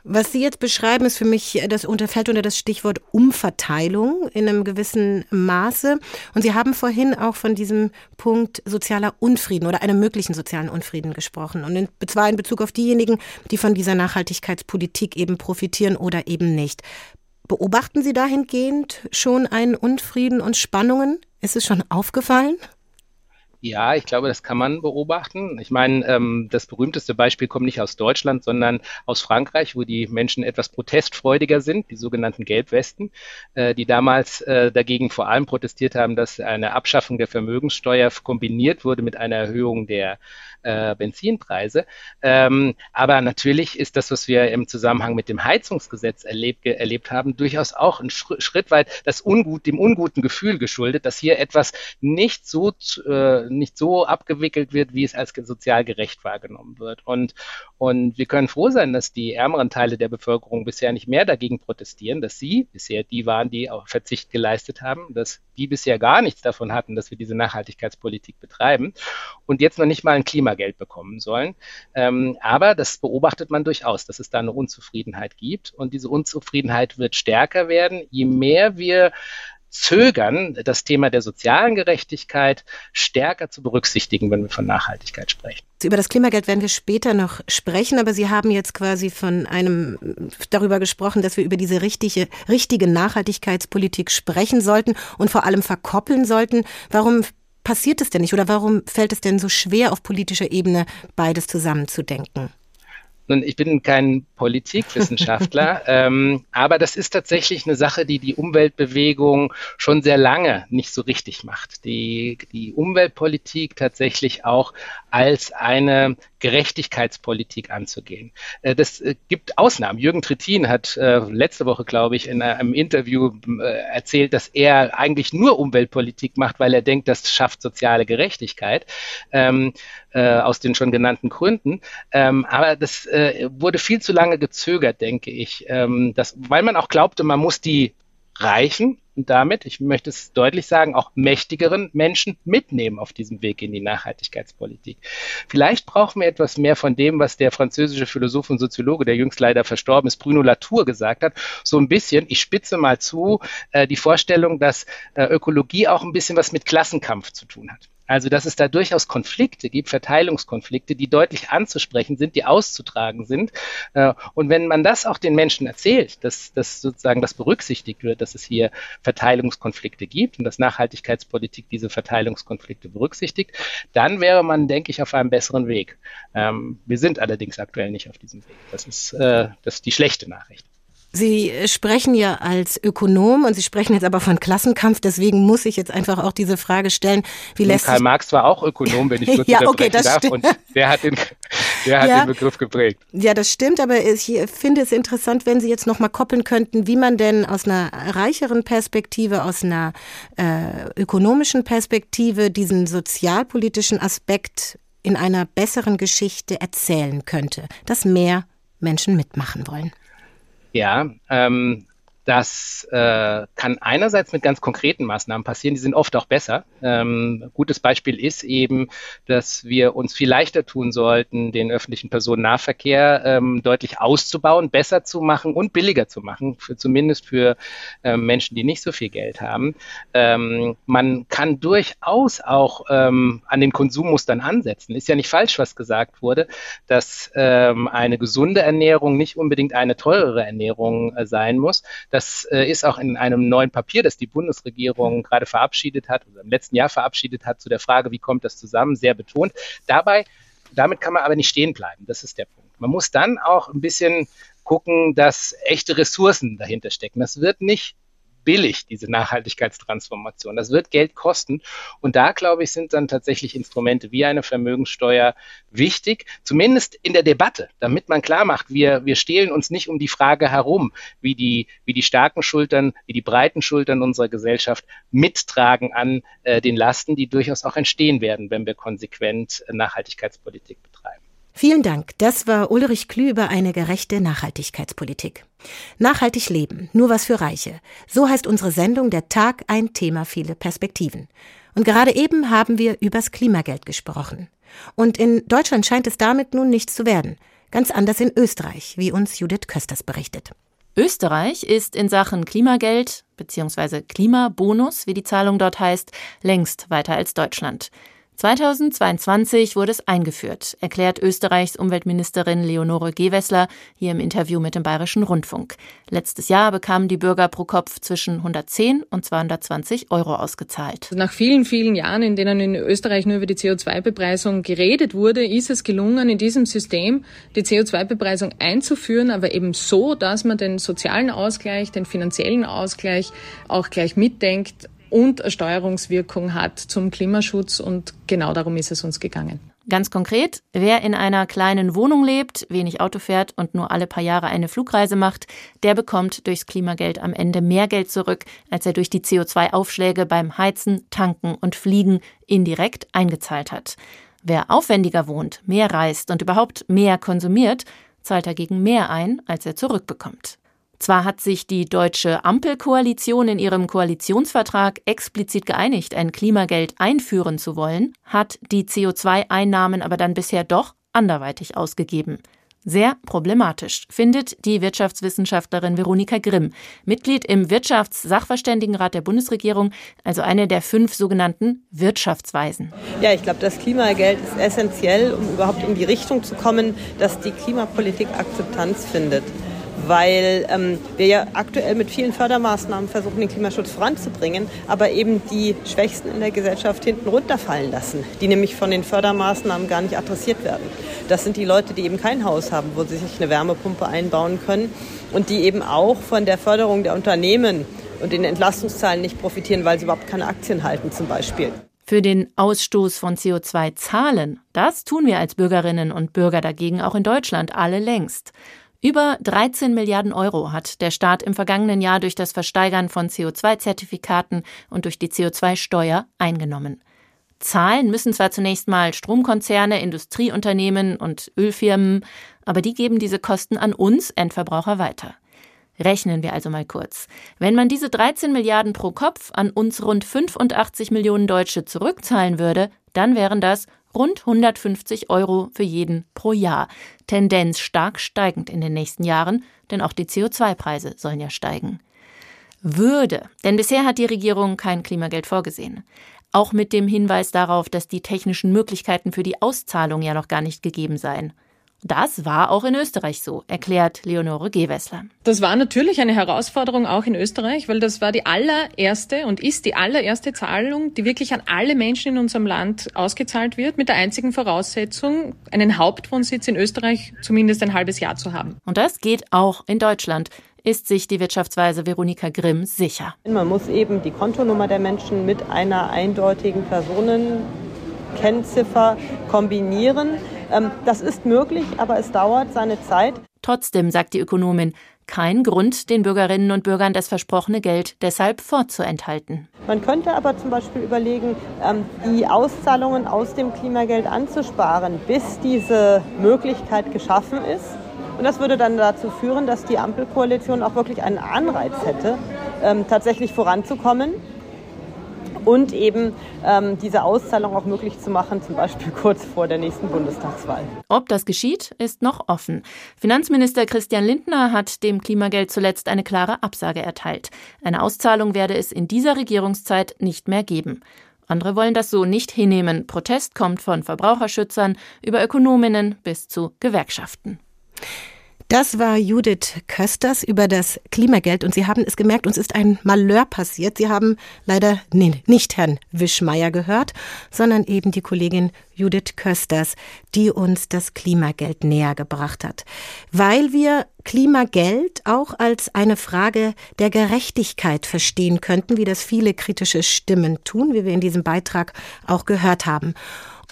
Was Sie jetzt beschreiben, ist für mich, das unterfällt unter das Stichwort Umverteilung in einem gewissen Maße. Und Sie haben vorhin auch von diesem Punkt sozialer Unfrieden oder einem möglichen sozialen Unfrieden gesprochen. Und in, zwar in Bezug auf diejenigen, die von dieser Nachhaltigkeitspolitik eben profitieren oder eben nicht. Beobachten Sie dahingehend schon einen Unfrieden und Spannungen? Ist es schon aufgefallen? Ja, ich glaube, das kann man beobachten. Ich meine, ähm, das berühmteste Beispiel kommt nicht aus Deutschland, sondern aus Frankreich, wo die Menschen etwas protestfreudiger sind, die sogenannten Gelbwesten, äh, die damals äh, dagegen vor allem protestiert haben, dass eine Abschaffung der Vermögenssteuer kombiniert wurde mit einer Erhöhung der äh, Benzinpreise. Ähm, aber natürlich ist das, was wir im Zusammenhang mit dem Heizungsgesetz erlebt, erlebt haben, durchaus auch ein Schritt weit das Ungut, dem unguten Gefühl geschuldet, dass hier etwas nicht so, äh, nicht so abgewickelt wird, wie es als sozial gerecht wahrgenommen wird. Und, und wir können froh sein, dass die ärmeren Teile der Bevölkerung bisher nicht mehr dagegen protestieren, dass sie bisher die waren, die auch Verzicht geleistet haben, dass die bisher gar nichts davon hatten, dass wir diese Nachhaltigkeitspolitik betreiben und jetzt noch nicht mal ein Klimageld bekommen sollen. Ähm, aber das beobachtet man durchaus, dass es da eine Unzufriedenheit gibt und diese Unzufriedenheit wird stärker werden, je mehr wir zögern, das Thema der sozialen Gerechtigkeit stärker zu berücksichtigen, wenn wir von Nachhaltigkeit sprechen. Über das Klimageld werden wir später noch sprechen, aber Sie haben jetzt quasi von einem darüber gesprochen, dass wir über diese richtige, richtige Nachhaltigkeitspolitik sprechen sollten und vor allem verkoppeln sollten. Warum passiert es denn nicht oder warum fällt es denn so schwer auf politischer Ebene beides zusammenzudenken? Nun, ich bin kein Politikwissenschaftler, ähm, aber das ist tatsächlich eine Sache, die die Umweltbewegung schon sehr lange nicht so richtig macht. Die, die Umweltpolitik tatsächlich auch als eine Gerechtigkeitspolitik anzugehen. Äh, das äh, gibt Ausnahmen. Jürgen Trittin hat äh, letzte Woche, glaube ich, in einem Interview erzählt, dass er eigentlich nur Umweltpolitik macht, weil er denkt, das schafft soziale Gerechtigkeit. Ähm, aus den schon genannten Gründen. Ähm, aber das wurde viel zu lange gezögert, denke ich, ähm, weil man auch glaubte, man muss die Reichen und damit, ich möchte es deutlich sagen, auch mächtigeren Menschen mitnehmen auf diesem Weg in die Nachhaltigkeitspolitik. Vielleicht brauchen wir etwas mehr von dem, was der französische Philosoph und Soziologe, der jüngst leider verstorben ist, Bruno Latour gesagt hat. So ein bisschen, ich spitze mal zu, äh, die Vorstellung, dass äh, Ökologie auch ein bisschen was mit Klassenkampf zu tun hat. Also, dass es da durchaus Konflikte gibt, Verteilungskonflikte, die deutlich anzusprechen sind, die auszutragen sind. Äh, und wenn man das auch den Menschen erzählt, dass, dass sozusagen das berücksichtigt wird, dass es hier Verteilungskonflikte gibt und dass Nachhaltigkeitspolitik diese Verteilungskonflikte berücksichtigt, dann wäre man, denke ich, auf einem besseren Weg. Ähm, wir sind allerdings aktuell nicht auf diesem Weg. Das ist, äh, das ist die schlechte Nachricht. Sie sprechen ja als Ökonom und Sie sprechen jetzt aber von Klassenkampf, deswegen muss ich jetzt einfach auch diese Frage stellen, wie lässt Karl Marx war auch Ökonom, wenn ich kurz ja, okay, das darf, stimmt. und der hat den, der hat ja, den Begriff geprägt. Ja, das stimmt, aber ich finde es interessant, wenn Sie jetzt nochmal koppeln könnten, wie man denn aus einer reicheren Perspektive, aus einer äh, ökonomischen Perspektive diesen sozialpolitischen Aspekt in einer besseren Geschichte erzählen könnte, dass mehr Menschen mitmachen wollen. Ja, ähm, das äh, kann einerseits mit ganz konkreten Maßnahmen passieren, die sind oft auch besser. Ähm, gutes Beispiel ist eben, dass wir uns viel leichter tun sollten, den öffentlichen Personennahverkehr ähm, deutlich auszubauen, besser zu machen und billiger zu machen, für, zumindest für ähm, Menschen, die nicht so viel Geld haben. Ähm, man kann durchaus auch ähm, an den Konsummustern ansetzen. Ist ja nicht falsch, was gesagt wurde, dass ähm, eine gesunde Ernährung nicht unbedingt eine teurere Ernährung äh, sein muss das äh, ist auch in einem neuen Papier, das die Bundesregierung gerade verabschiedet hat, oder im letzten Jahr verabschiedet hat, zu der Frage, wie kommt das zusammen, sehr betont. Dabei, damit kann man aber nicht stehen bleiben. Das ist der Punkt. Man muss dann auch ein bisschen gucken, dass echte Ressourcen dahinter stecken. Das wird nicht billig, diese Nachhaltigkeitstransformation. Das wird Geld kosten. Und da, glaube ich, sind dann tatsächlich Instrumente wie eine Vermögensteuer wichtig, zumindest in der Debatte, damit man klar macht, wir, wir stehlen uns nicht um die Frage herum, wie die, wie die starken Schultern, wie die breiten Schultern unserer Gesellschaft mittragen an äh, den Lasten, die durchaus auch entstehen werden, wenn wir konsequent äh, Nachhaltigkeitspolitik betreiben. Vielen Dank. Das war Ulrich Klü über eine gerechte Nachhaltigkeitspolitik. Nachhaltig leben, nur was für Reiche. So heißt unsere Sendung Der Tag ein Thema viele Perspektiven. Und gerade eben haben wir übers Klimageld gesprochen. Und in Deutschland scheint es damit nun nichts zu werden. Ganz anders in Österreich, wie uns Judith Kösters berichtet. Österreich ist in Sachen Klimageld bzw. Klimabonus, wie die Zahlung dort heißt, längst weiter als Deutschland. 2022 wurde es eingeführt, erklärt Österreichs Umweltministerin Leonore Gewessler hier im Interview mit dem Bayerischen Rundfunk. Letztes Jahr bekamen die Bürger pro Kopf zwischen 110 und 220 Euro ausgezahlt. Nach vielen, vielen Jahren, in denen in Österreich nur über die CO2-Bepreisung geredet wurde, ist es gelungen, in diesem System die CO2-Bepreisung einzuführen, aber eben so, dass man den sozialen Ausgleich, den finanziellen Ausgleich auch gleich mitdenkt und eine Steuerungswirkung hat zum Klimaschutz. Und genau darum ist es uns gegangen. Ganz konkret, wer in einer kleinen Wohnung lebt, wenig Auto fährt und nur alle paar Jahre eine Flugreise macht, der bekommt durchs Klimageld am Ende mehr Geld zurück, als er durch die CO2-Aufschläge beim Heizen, Tanken und Fliegen indirekt eingezahlt hat. Wer aufwendiger wohnt, mehr reist und überhaupt mehr konsumiert, zahlt dagegen mehr ein, als er zurückbekommt. Zwar hat sich die deutsche Ampelkoalition in ihrem Koalitionsvertrag explizit geeinigt, ein Klimageld einführen zu wollen, hat die CO2-Einnahmen aber dann bisher doch anderweitig ausgegeben. Sehr problematisch, findet die Wirtschaftswissenschaftlerin Veronika Grimm, Mitglied im Wirtschaftssachverständigenrat der Bundesregierung, also eine der fünf sogenannten Wirtschaftsweisen. Ja, ich glaube, das Klimageld ist essentiell, um überhaupt in die Richtung zu kommen, dass die Klimapolitik Akzeptanz findet weil ähm, wir ja aktuell mit vielen Fördermaßnahmen versuchen, den Klimaschutz voranzubringen, aber eben die Schwächsten in der Gesellschaft hinten runterfallen lassen, die nämlich von den Fördermaßnahmen gar nicht adressiert werden. Das sind die Leute, die eben kein Haus haben, wo sie sich eine Wärmepumpe einbauen können und die eben auch von der Förderung der Unternehmen und den Entlastungszahlen nicht profitieren, weil sie überhaupt keine Aktien halten zum Beispiel. Für den Ausstoß von CO2 zahlen, das tun wir als Bürgerinnen und Bürger dagegen auch in Deutschland alle längst. Über 13 Milliarden Euro hat der Staat im vergangenen Jahr durch das Versteigern von CO2-Zertifikaten und durch die CO2-Steuer eingenommen. Zahlen müssen zwar zunächst mal Stromkonzerne, Industrieunternehmen und Ölfirmen, aber die geben diese Kosten an uns Endverbraucher weiter. Rechnen wir also mal kurz. Wenn man diese 13 Milliarden pro Kopf an uns rund 85 Millionen Deutsche zurückzahlen würde, dann wären das rund 150 Euro für jeden pro Jahr. Tendenz stark steigend in den nächsten Jahren, denn auch die CO2-Preise sollen ja steigen. Würde, denn bisher hat die Regierung kein Klimageld vorgesehen. Auch mit dem Hinweis darauf, dass die technischen Möglichkeiten für die Auszahlung ja noch gar nicht gegeben seien. Das war auch in Österreich so, erklärt Leonore Gewessler. Das war natürlich eine Herausforderung auch in Österreich, weil das war die allererste und ist die allererste Zahlung, die wirklich an alle Menschen in unserem Land ausgezahlt wird, mit der einzigen Voraussetzung, einen Hauptwohnsitz in Österreich zumindest ein halbes Jahr zu haben. Und das geht auch in Deutschland ist sich die Wirtschaftsweise Veronika Grimm sicher. Man muss eben die Kontonummer der Menschen mit einer eindeutigen Personenkennziffer kombinieren. Ähm, das ist möglich, aber es dauert seine Zeit. Trotzdem, sagt die Ökonomin, kein Grund, den Bürgerinnen und Bürgern das versprochene Geld deshalb vorzuenthalten. Man könnte aber zum Beispiel überlegen, ähm, die Auszahlungen aus dem Klimageld anzusparen, bis diese Möglichkeit geschaffen ist. Und das würde dann dazu führen, dass die Ampelkoalition auch wirklich einen Anreiz hätte, ähm, tatsächlich voranzukommen und eben ähm, diese Auszahlung auch möglich zu machen, zum Beispiel kurz vor der nächsten Bundestagswahl. Ob das geschieht, ist noch offen. Finanzminister Christian Lindner hat dem Klimageld zuletzt eine klare Absage erteilt. Eine Auszahlung werde es in dieser Regierungszeit nicht mehr geben. Andere wollen das so nicht hinnehmen. Protest kommt von Verbraucherschützern über Ökonominnen bis zu Gewerkschaften. Das war Judith Kösters über das Klimageld und Sie haben es gemerkt, uns ist ein Malheur passiert. Sie haben leider nicht Herrn Wischmeier gehört, sondern eben die Kollegin Judith Kösters, die uns das Klimageld näher gebracht hat. Weil wir Klimageld auch als eine Frage der Gerechtigkeit verstehen könnten, wie das viele kritische Stimmen tun, wie wir in diesem Beitrag auch gehört haben.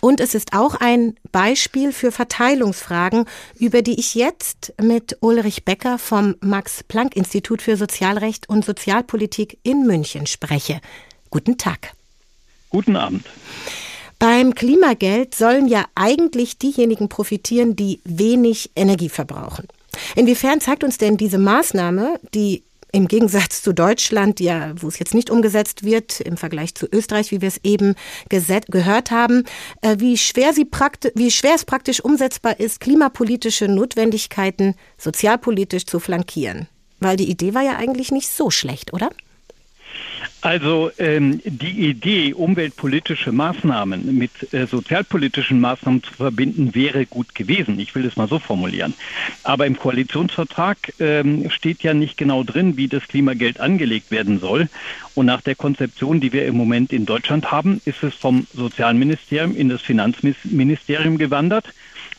Und es ist auch ein Beispiel für Verteilungsfragen, über die ich jetzt mit Ulrich Becker vom Max-Planck-Institut für Sozialrecht und Sozialpolitik in München spreche. Guten Tag. Guten Abend. Beim Klimageld sollen ja eigentlich diejenigen profitieren, die wenig Energie verbrauchen. Inwiefern zeigt uns denn diese Maßnahme, die im Gegensatz zu Deutschland, ja, wo es jetzt nicht umgesetzt wird, im Vergleich zu Österreich, wie wir es eben gehört haben, äh, wie schwer, sie wie schwer es praktisch umsetzbar ist, klimapolitische Notwendigkeiten sozialpolitisch zu flankieren. Weil die Idee war ja eigentlich nicht so schlecht, oder? Also ähm, die Idee, umweltpolitische Maßnahmen mit äh, sozialpolitischen Maßnahmen zu verbinden, wäre gut gewesen. Ich will es mal so formulieren. Aber im Koalitionsvertrag ähm, steht ja nicht genau drin, wie das Klimageld angelegt werden soll. Und nach der Konzeption, die wir im Moment in Deutschland haben, ist es vom Sozialministerium in das Finanzministerium gewandert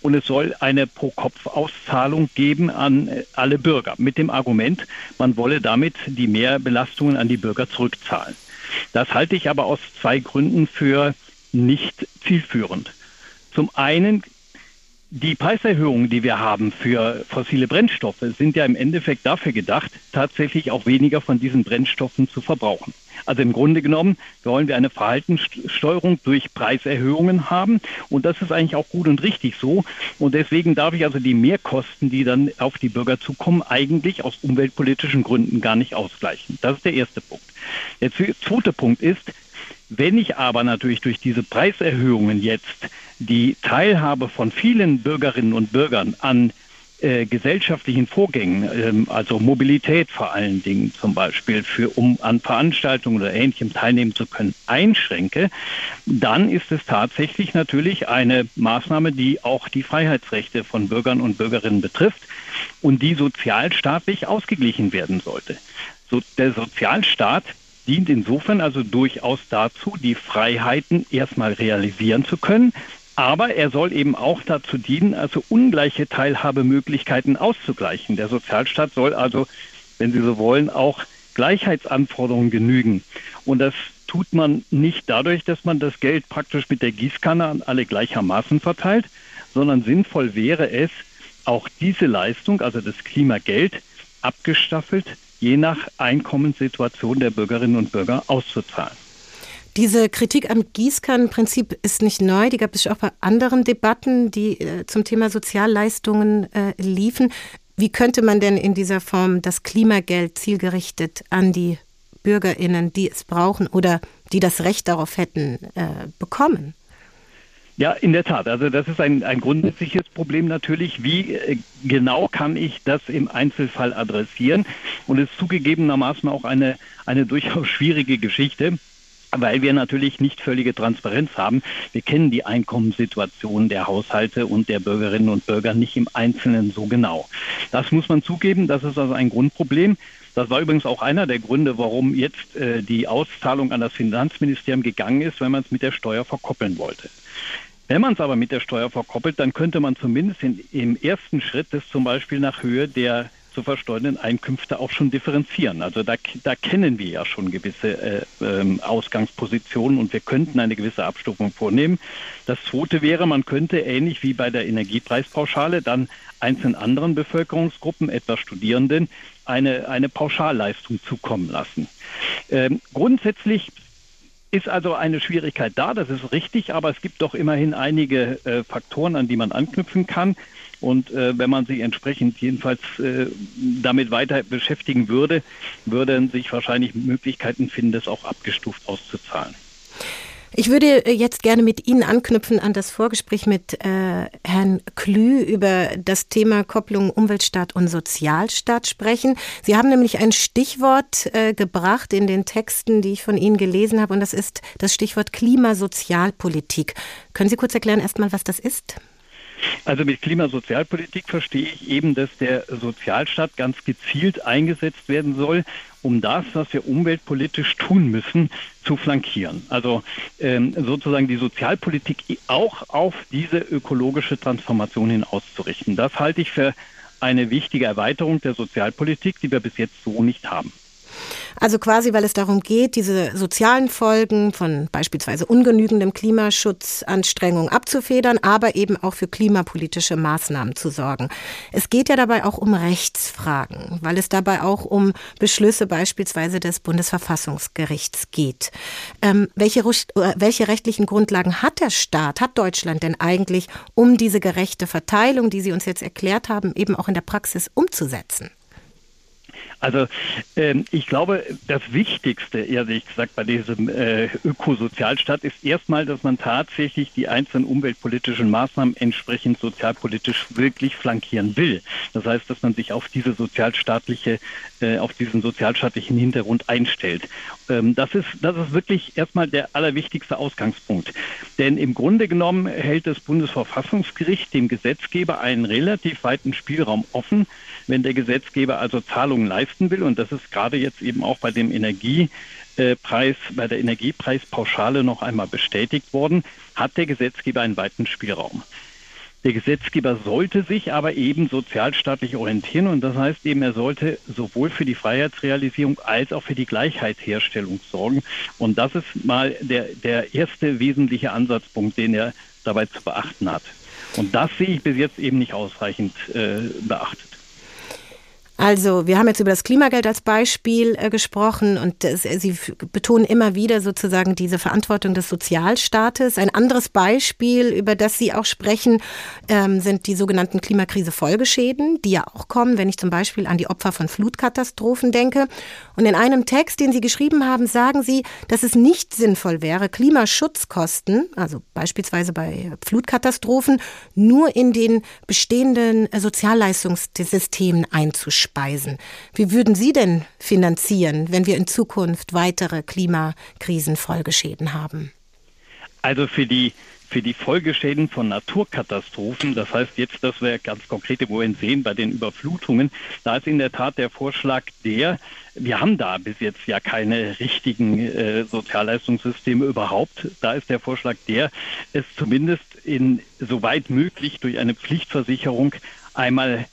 und es soll eine Pro-Kopf-Auszahlung geben an äh, alle Bürger mit dem Argument, man wolle damit die Mehrbelastungen an die Bürger zurückzahlen. Das halte ich aber aus zwei Gründen für nicht zielführend. Zum einen die Preiserhöhungen, die wir haben für fossile Brennstoffe, sind ja im Endeffekt dafür gedacht, tatsächlich auch weniger von diesen Brennstoffen zu verbrauchen. Also im Grunde genommen wollen wir eine Verhaltenssteuerung durch Preiserhöhungen haben. Und das ist eigentlich auch gut und richtig so. Und deswegen darf ich also die Mehrkosten, die dann auf die Bürger zukommen, eigentlich aus umweltpolitischen Gründen gar nicht ausgleichen. Das ist der erste Punkt. Der zweite Punkt ist, wenn ich aber natürlich durch diese Preiserhöhungen jetzt die Teilhabe von vielen Bürgerinnen und Bürgern an äh, gesellschaftlichen Vorgängen, ähm, also Mobilität vor allen Dingen zum Beispiel, für, um an Veranstaltungen oder Ähnlichem teilnehmen zu können, einschränke, dann ist es tatsächlich natürlich eine Maßnahme, die auch die Freiheitsrechte von Bürgern und Bürgerinnen betrifft und die sozialstaatlich ausgeglichen werden sollte. So, der Sozialstaat dient insofern also durchaus dazu, die Freiheiten erstmal realisieren zu können, aber er soll eben auch dazu dienen, also ungleiche Teilhabemöglichkeiten auszugleichen. Der Sozialstaat soll also, wenn Sie so wollen, auch Gleichheitsanforderungen genügen. Und das tut man nicht dadurch, dass man das Geld praktisch mit der Gießkanne an alle gleichermaßen verteilt, sondern sinnvoll wäre es, auch diese Leistung, also das Klimageld, abgestaffelt je nach Einkommenssituation der Bürgerinnen und Bürger auszuzahlen. Diese Kritik am Gießkannenprinzip ist nicht neu, die gab es auch bei anderen Debatten, die äh, zum Thema Sozialleistungen äh, liefen. Wie könnte man denn in dieser Form das Klimageld zielgerichtet an die Bürgerinnen, die es brauchen oder die das Recht darauf hätten, äh, bekommen? Ja, in der Tat. Also das ist ein, ein grundsätzliches Problem natürlich. Wie äh, genau kann ich das im Einzelfall adressieren? Und es ist zugegebenermaßen auch eine, eine durchaus schwierige Geschichte weil wir natürlich nicht völlige Transparenz haben. Wir kennen die Einkommenssituation der Haushalte und der Bürgerinnen und Bürger nicht im Einzelnen so genau. Das muss man zugeben, das ist also ein Grundproblem. Das war übrigens auch einer der Gründe, warum jetzt äh, die Auszahlung an das Finanzministerium gegangen ist, wenn man es mit der Steuer verkoppeln wollte. Wenn man es aber mit der Steuer verkoppelt, dann könnte man zumindest in, im ersten Schritt das zum Beispiel nach Höhe der zu versteuernden Einkünfte auch schon differenzieren. Also da, da kennen wir ja schon gewisse äh, äh, Ausgangspositionen und wir könnten eine gewisse Abstufung vornehmen. Das zweite wäre, man könnte ähnlich wie bei der Energiepreispauschale dann einzelnen anderen Bevölkerungsgruppen, etwa Studierenden, eine, eine Pauschalleistung zukommen lassen. Ähm, grundsätzlich ist also eine Schwierigkeit da, das ist richtig, aber es gibt doch immerhin einige äh, Faktoren, an die man anknüpfen kann. Und äh, wenn man sich entsprechend jedenfalls äh, damit weiter beschäftigen würde, würden sich wahrscheinlich Möglichkeiten finden, das auch abgestuft auszuzahlen. Ich würde äh, jetzt gerne mit Ihnen anknüpfen an das Vorgespräch mit äh, Herrn Klü über das Thema Kopplung Umweltstaat und Sozialstaat sprechen. Sie haben nämlich ein Stichwort äh, gebracht in den Texten, die ich von Ihnen gelesen habe, und das ist das Stichwort Klimasozialpolitik. Können Sie kurz erklären erstmal, was das ist? Also mit Klimasozialpolitik verstehe ich eben, dass der Sozialstaat ganz gezielt eingesetzt werden soll, um das, was wir umweltpolitisch tun müssen, zu flankieren. Also ähm, sozusagen die Sozialpolitik auch auf diese ökologische Transformation hin auszurichten. Das halte ich für eine wichtige Erweiterung der Sozialpolitik, die wir bis jetzt so nicht haben. Also quasi, weil es darum geht, diese sozialen Folgen von beispielsweise ungenügendem Klimaschutzanstrengungen abzufedern, aber eben auch für klimapolitische Maßnahmen zu sorgen. Es geht ja dabei auch um Rechtsfragen, weil es dabei auch um Beschlüsse beispielsweise des Bundesverfassungsgerichts geht. Ähm, welche, äh, welche rechtlichen Grundlagen hat der Staat, hat Deutschland denn eigentlich, um diese gerechte Verteilung, die Sie uns jetzt erklärt haben, eben auch in der Praxis umzusetzen? Also ähm, ich glaube, das Wichtigste, ehrlich gesagt, bei diesem äh, Ökosozialstaat ist erstmal, dass man tatsächlich die einzelnen umweltpolitischen Maßnahmen entsprechend sozialpolitisch wirklich flankieren will. Das heißt, dass man sich auf diese sozialstaatliche, äh, auf diesen sozialstaatlichen Hintergrund einstellt. Ähm, das ist, das ist wirklich erstmal der allerwichtigste Ausgangspunkt. Denn im Grunde genommen hält das Bundesverfassungsgericht dem Gesetzgeber einen relativ weiten Spielraum offen, wenn der Gesetzgeber also Zahlungen leisten will. Und das ist gerade jetzt eben auch bei dem Energiepreis, bei der Energiepreispauschale noch einmal bestätigt worden, hat der Gesetzgeber einen weiten Spielraum. Der Gesetzgeber sollte sich aber eben sozialstaatlich orientieren und das heißt eben, er sollte sowohl für die Freiheitsrealisierung als auch für die Gleichheitsherstellung sorgen. Und das ist mal der, der erste wesentliche Ansatzpunkt, den er dabei zu beachten hat. Und das sehe ich bis jetzt eben nicht ausreichend äh, beachtet. Also, wir haben jetzt über das Klimageld als Beispiel äh, gesprochen und äh, Sie betonen immer wieder sozusagen diese Verantwortung des Sozialstaates. Ein anderes Beispiel, über das Sie auch sprechen, ähm, sind die sogenannten Klimakrise-Folgeschäden, die ja auch kommen, wenn ich zum Beispiel an die Opfer von Flutkatastrophen denke. Und in einem Text, den Sie geschrieben haben, sagen Sie, dass es nicht sinnvoll wäre, Klimaschutzkosten, also beispielsweise bei Flutkatastrophen, nur in den bestehenden äh, Sozialleistungssystemen einzuschauen speisen. Wie würden Sie denn finanzieren, wenn wir in Zukunft weitere Klimakrisenfolgeschäden haben? Also für die für die Folgeschäden von Naturkatastrophen, das heißt jetzt, dass wir ganz konkrete wohin sehen bei den Überflutungen, da ist in der Tat der Vorschlag der, wir haben da bis jetzt ja keine richtigen äh, Sozialleistungssysteme überhaupt. Da ist der Vorschlag der, es zumindest in soweit möglich durch eine Pflichtversicherung einmal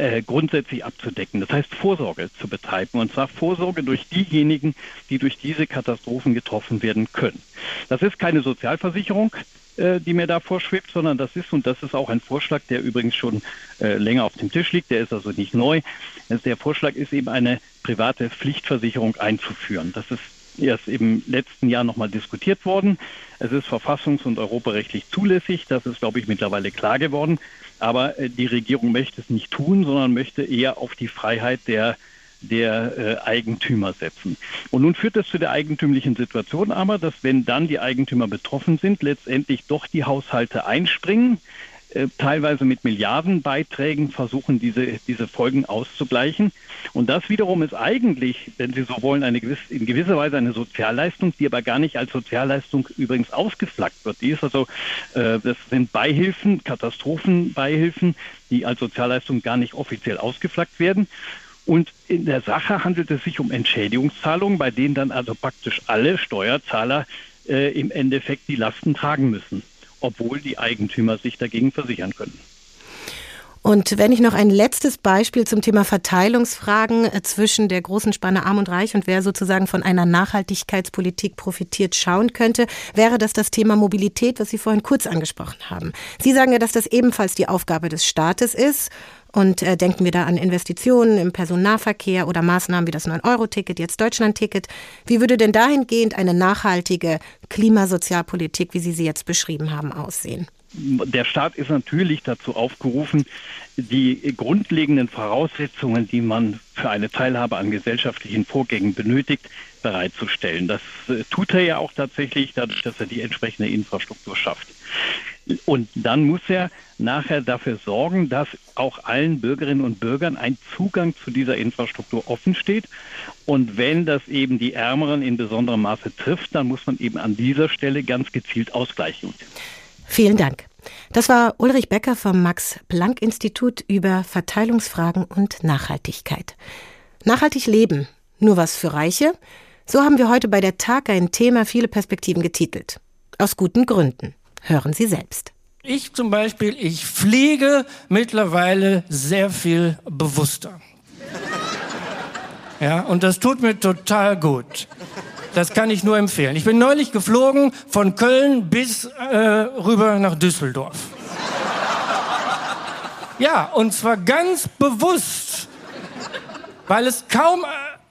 äh, grundsätzlich abzudecken. Das heißt, Vorsorge zu betreiben. Und zwar Vorsorge durch diejenigen, die durch diese Katastrophen getroffen werden können. Das ist keine Sozialversicherung, äh, die mir da vorschwebt, sondern das ist, und das ist auch ein Vorschlag, der übrigens schon äh, länger auf dem Tisch liegt, der ist also nicht neu. Der Vorschlag ist eben eine private Pflichtversicherung einzuführen. Das ist erst im letzten Jahr nochmal diskutiert worden. Es ist verfassungs- und europarechtlich zulässig. Das ist, glaube ich, mittlerweile klar geworden. Aber äh, die Regierung möchte es nicht tun, sondern möchte eher auf die Freiheit der der äh, Eigentümer setzen. Und nun führt das zu der eigentümlichen Situation aber, dass wenn dann die Eigentümer betroffen sind, letztendlich doch die Haushalte einspringen, teilweise mit Milliardenbeiträgen versuchen, diese, diese Folgen auszugleichen. Und das wiederum ist eigentlich, wenn Sie so wollen, eine gewisse, in gewisser Weise eine Sozialleistung, die aber gar nicht als Sozialleistung übrigens ausgeflaggt wird. Die ist also, äh, das sind Beihilfen, Katastrophenbeihilfen, die als Sozialleistung gar nicht offiziell ausgeflaggt werden. Und in der Sache handelt es sich um Entschädigungszahlungen, bei denen dann also praktisch alle Steuerzahler äh, im Endeffekt die Lasten tragen müssen obwohl die Eigentümer sich dagegen versichern können. Und wenn ich noch ein letztes Beispiel zum Thema Verteilungsfragen äh, zwischen der großen Spanne Arm und Reich und wer sozusagen von einer Nachhaltigkeitspolitik profitiert schauen könnte, wäre das das Thema Mobilität, was Sie vorhin kurz angesprochen haben. Sie sagen ja, dass das ebenfalls die Aufgabe des Staates ist. Und äh, denken wir da an Investitionen im Personennahverkehr oder Maßnahmen wie das 9-Euro-Ticket, jetzt Deutschland-Ticket. Wie würde denn dahingehend eine nachhaltige Klimasozialpolitik, wie Sie sie jetzt beschrieben haben, aussehen? Der Staat ist natürlich dazu aufgerufen, die grundlegenden Voraussetzungen, die man für eine Teilhabe an gesellschaftlichen Vorgängen benötigt, bereitzustellen. Das äh, tut er ja auch tatsächlich, dadurch, dass er die entsprechende Infrastruktur schafft. Und dann muss er nachher dafür sorgen, dass auch allen Bürgerinnen und Bürgern ein Zugang zu dieser Infrastruktur offen steht. Und wenn das eben die Ärmeren in besonderem Maße trifft, dann muss man eben an dieser Stelle ganz gezielt ausgleichen. Vielen Dank. Das war Ulrich Becker vom Max-Planck-Institut über Verteilungsfragen und Nachhaltigkeit. Nachhaltig leben, nur was für Reiche? So haben wir heute bei der Tag ein Thema viele Perspektiven getitelt. Aus guten Gründen. Hören Sie selbst. Ich zum Beispiel, ich fliege mittlerweile sehr viel bewusster. Ja, und das tut mir total gut. Das kann ich nur empfehlen. Ich bin neulich geflogen von Köln bis äh, rüber nach Düsseldorf. Ja, und zwar ganz bewusst, weil es kaum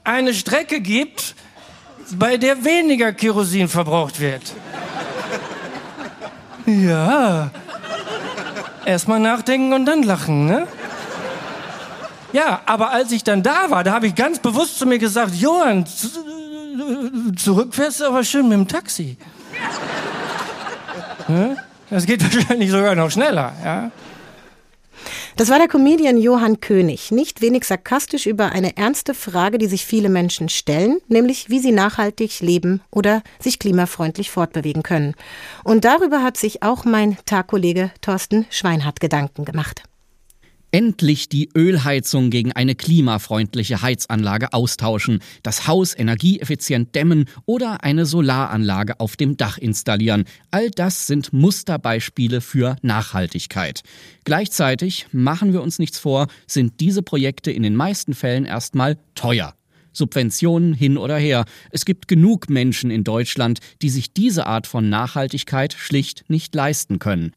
eine Strecke gibt, bei der weniger Kerosin verbraucht wird. Ja. Erstmal nachdenken und dann lachen, ne? Ja, aber als ich dann da war, da habe ich ganz bewusst zu mir gesagt, Johann, zurück fährst du aber schön mit dem Taxi. Ne? Das geht wahrscheinlich sogar noch schneller, ja? Das war der Comedian Johann König, nicht wenig sarkastisch über eine ernste Frage, die sich viele Menschen stellen, nämlich wie sie nachhaltig leben oder sich klimafreundlich fortbewegen können. Und darüber hat sich auch mein Tagkollege Thorsten Schweinhardt Gedanken gemacht. Endlich die Ölheizung gegen eine klimafreundliche Heizanlage austauschen, das Haus energieeffizient dämmen oder eine Solaranlage auf dem Dach installieren. All das sind Musterbeispiele für Nachhaltigkeit. Gleichzeitig, machen wir uns nichts vor, sind diese Projekte in den meisten Fällen erstmal teuer. Subventionen hin oder her. Es gibt genug Menschen in Deutschland, die sich diese Art von Nachhaltigkeit schlicht nicht leisten können.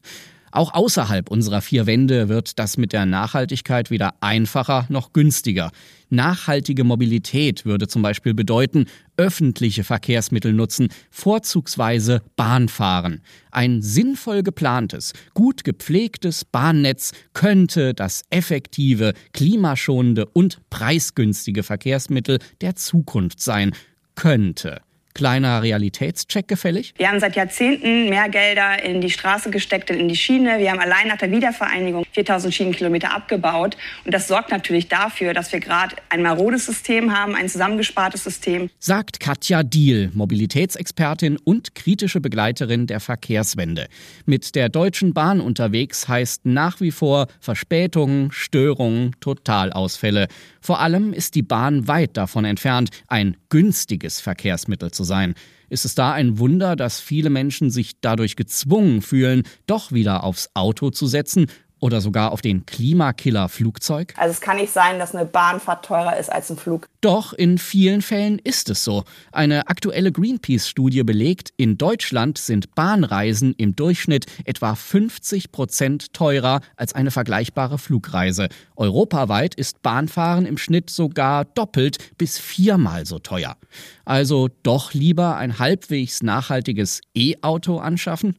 Auch außerhalb unserer vier Wände wird das mit der Nachhaltigkeit weder einfacher noch günstiger. Nachhaltige Mobilität würde zum Beispiel bedeuten, öffentliche Verkehrsmittel nutzen, vorzugsweise Bahn fahren. Ein sinnvoll geplantes, gut gepflegtes Bahnnetz könnte das effektive, klimaschonende und preisgünstige Verkehrsmittel der Zukunft sein. Könnte. Kleiner Realitätscheck gefällig? Wir haben seit Jahrzehnten mehr Gelder in die Straße gesteckt und in die Schiene. Wir haben allein nach der Wiedervereinigung 4000 Schienenkilometer abgebaut. Und das sorgt natürlich dafür, dass wir gerade ein marodes System haben, ein zusammengespartes System. Sagt Katja Diel, Mobilitätsexpertin und kritische Begleiterin der Verkehrswende. Mit der Deutschen Bahn unterwegs heißt nach wie vor Verspätungen, Störungen, Totalausfälle. Vor allem ist die Bahn weit davon entfernt, ein günstiges Verkehrsmittel zu sein. Ist es da ein Wunder, dass viele Menschen sich dadurch gezwungen fühlen, doch wieder aufs Auto zu setzen oder sogar auf den Klimakiller Flugzeug? Also es kann nicht sein, dass eine Bahnfahrt teurer ist als ein Flug. Doch in vielen Fällen ist es so. Eine aktuelle Greenpeace-Studie belegt, in Deutschland sind Bahnreisen im Durchschnitt etwa 50 Prozent teurer als eine vergleichbare Flugreise. Europaweit ist Bahnfahren im Schnitt sogar doppelt bis viermal so teuer. Also doch lieber ein halbwegs nachhaltiges E-Auto anschaffen?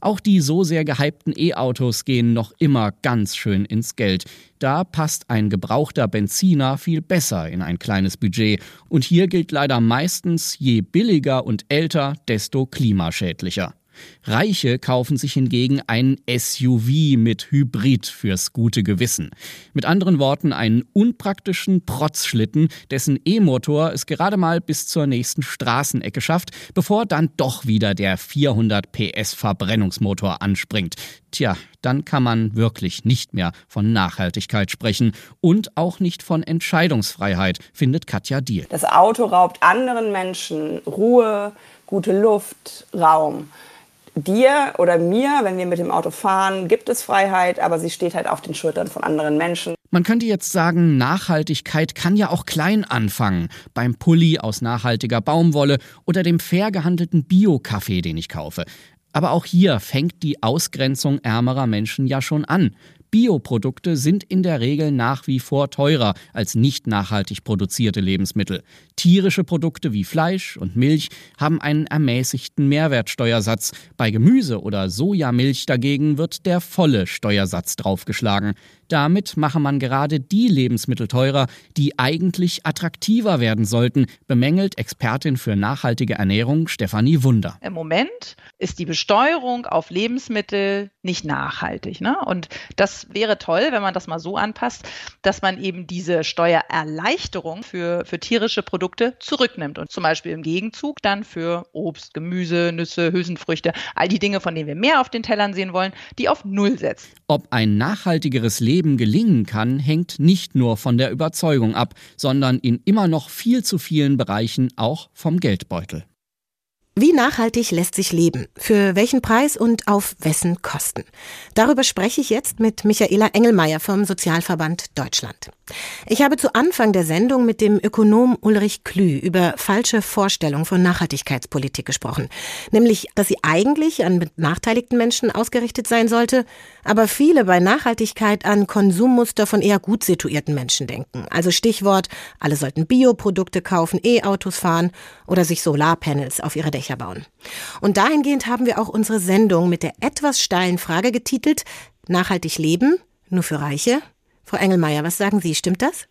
Auch die so sehr gehypten E-Autos gehen noch immer ganz schön ins Geld. Da passt ein gebrauchter Benziner viel besser in ein kleines Budget. Und hier gilt leider meistens, je billiger und älter, desto klimaschädlicher. Reiche kaufen sich hingegen ein SUV mit Hybrid fürs gute Gewissen. Mit anderen Worten einen unpraktischen Protzschlitten, dessen E-Motor es gerade mal bis zur nächsten Straßenecke schafft, bevor dann doch wieder der 400 PS Verbrennungsmotor anspringt. Tja, dann kann man wirklich nicht mehr von Nachhaltigkeit sprechen und auch nicht von Entscheidungsfreiheit, findet Katja Diel. Das Auto raubt anderen Menschen Ruhe, gute Luft, Raum dir oder mir, wenn wir mit dem Auto fahren, gibt es Freiheit, aber sie steht halt auf den Schultern von anderen Menschen. Man könnte jetzt sagen, Nachhaltigkeit kann ja auch klein anfangen. Beim Pulli aus nachhaltiger Baumwolle oder dem fair gehandelten Bio-Kaffee, den ich kaufe. Aber auch hier fängt die Ausgrenzung ärmerer Menschen ja schon an. Bioprodukte sind in der Regel nach wie vor teurer als nicht nachhaltig produzierte Lebensmittel. Tierische Produkte wie Fleisch und Milch haben einen ermäßigten Mehrwertsteuersatz. Bei Gemüse oder Sojamilch dagegen wird der volle Steuersatz draufgeschlagen. Damit mache man gerade die Lebensmittel teurer, die eigentlich attraktiver werden sollten, bemängelt Expertin für nachhaltige Ernährung Stefanie Wunder. Im Moment ist die Besteuerung auf Lebensmittel nicht nachhaltig. Ne? Und das wäre toll, wenn man das mal so anpasst, dass man eben diese Steuererleichterung für, für tierische Produkte zurücknimmt und zum Beispiel im Gegenzug dann für Obst, Gemüse, Nüsse, Hülsenfrüchte, all die Dinge, von denen wir mehr auf den Tellern sehen wollen, die auf Null setzt. Ob ein nachhaltigeres Leben Leben gelingen kann, hängt nicht nur von der Überzeugung ab, sondern in immer noch viel zu vielen Bereichen auch vom Geldbeutel. Wie nachhaltig lässt sich leben? Für welchen Preis und auf wessen Kosten? Darüber spreche ich jetzt mit Michaela Engelmeier vom Sozialverband Deutschland. Ich habe zu Anfang der Sendung mit dem Ökonom Ulrich Klü über falsche Vorstellungen von Nachhaltigkeitspolitik gesprochen. Nämlich, dass sie eigentlich an benachteiligten Menschen ausgerichtet sein sollte, aber viele bei Nachhaltigkeit an Konsummuster von eher gut situierten Menschen denken. Also Stichwort, alle sollten Bioprodukte kaufen, E-Autos fahren oder sich Solarpanels auf ihre Dächer bauen. Und dahingehend haben wir auch unsere Sendung mit der etwas steilen Frage getitelt, Nachhaltig leben, nur für Reiche? Frau Engelmeier, was sagen Sie, stimmt das?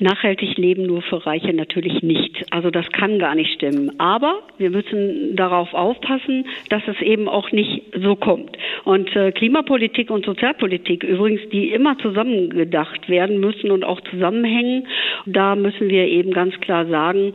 Nachhaltig leben nur für Reiche natürlich nicht. Also das kann gar nicht stimmen. Aber wir müssen darauf aufpassen, dass es eben auch nicht so kommt. Und äh, Klimapolitik und Sozialpolitik übrigens, die immer zusammengedacht werden müssen und auch zusammenhängen, da müssen wir eben ganz klar sagen,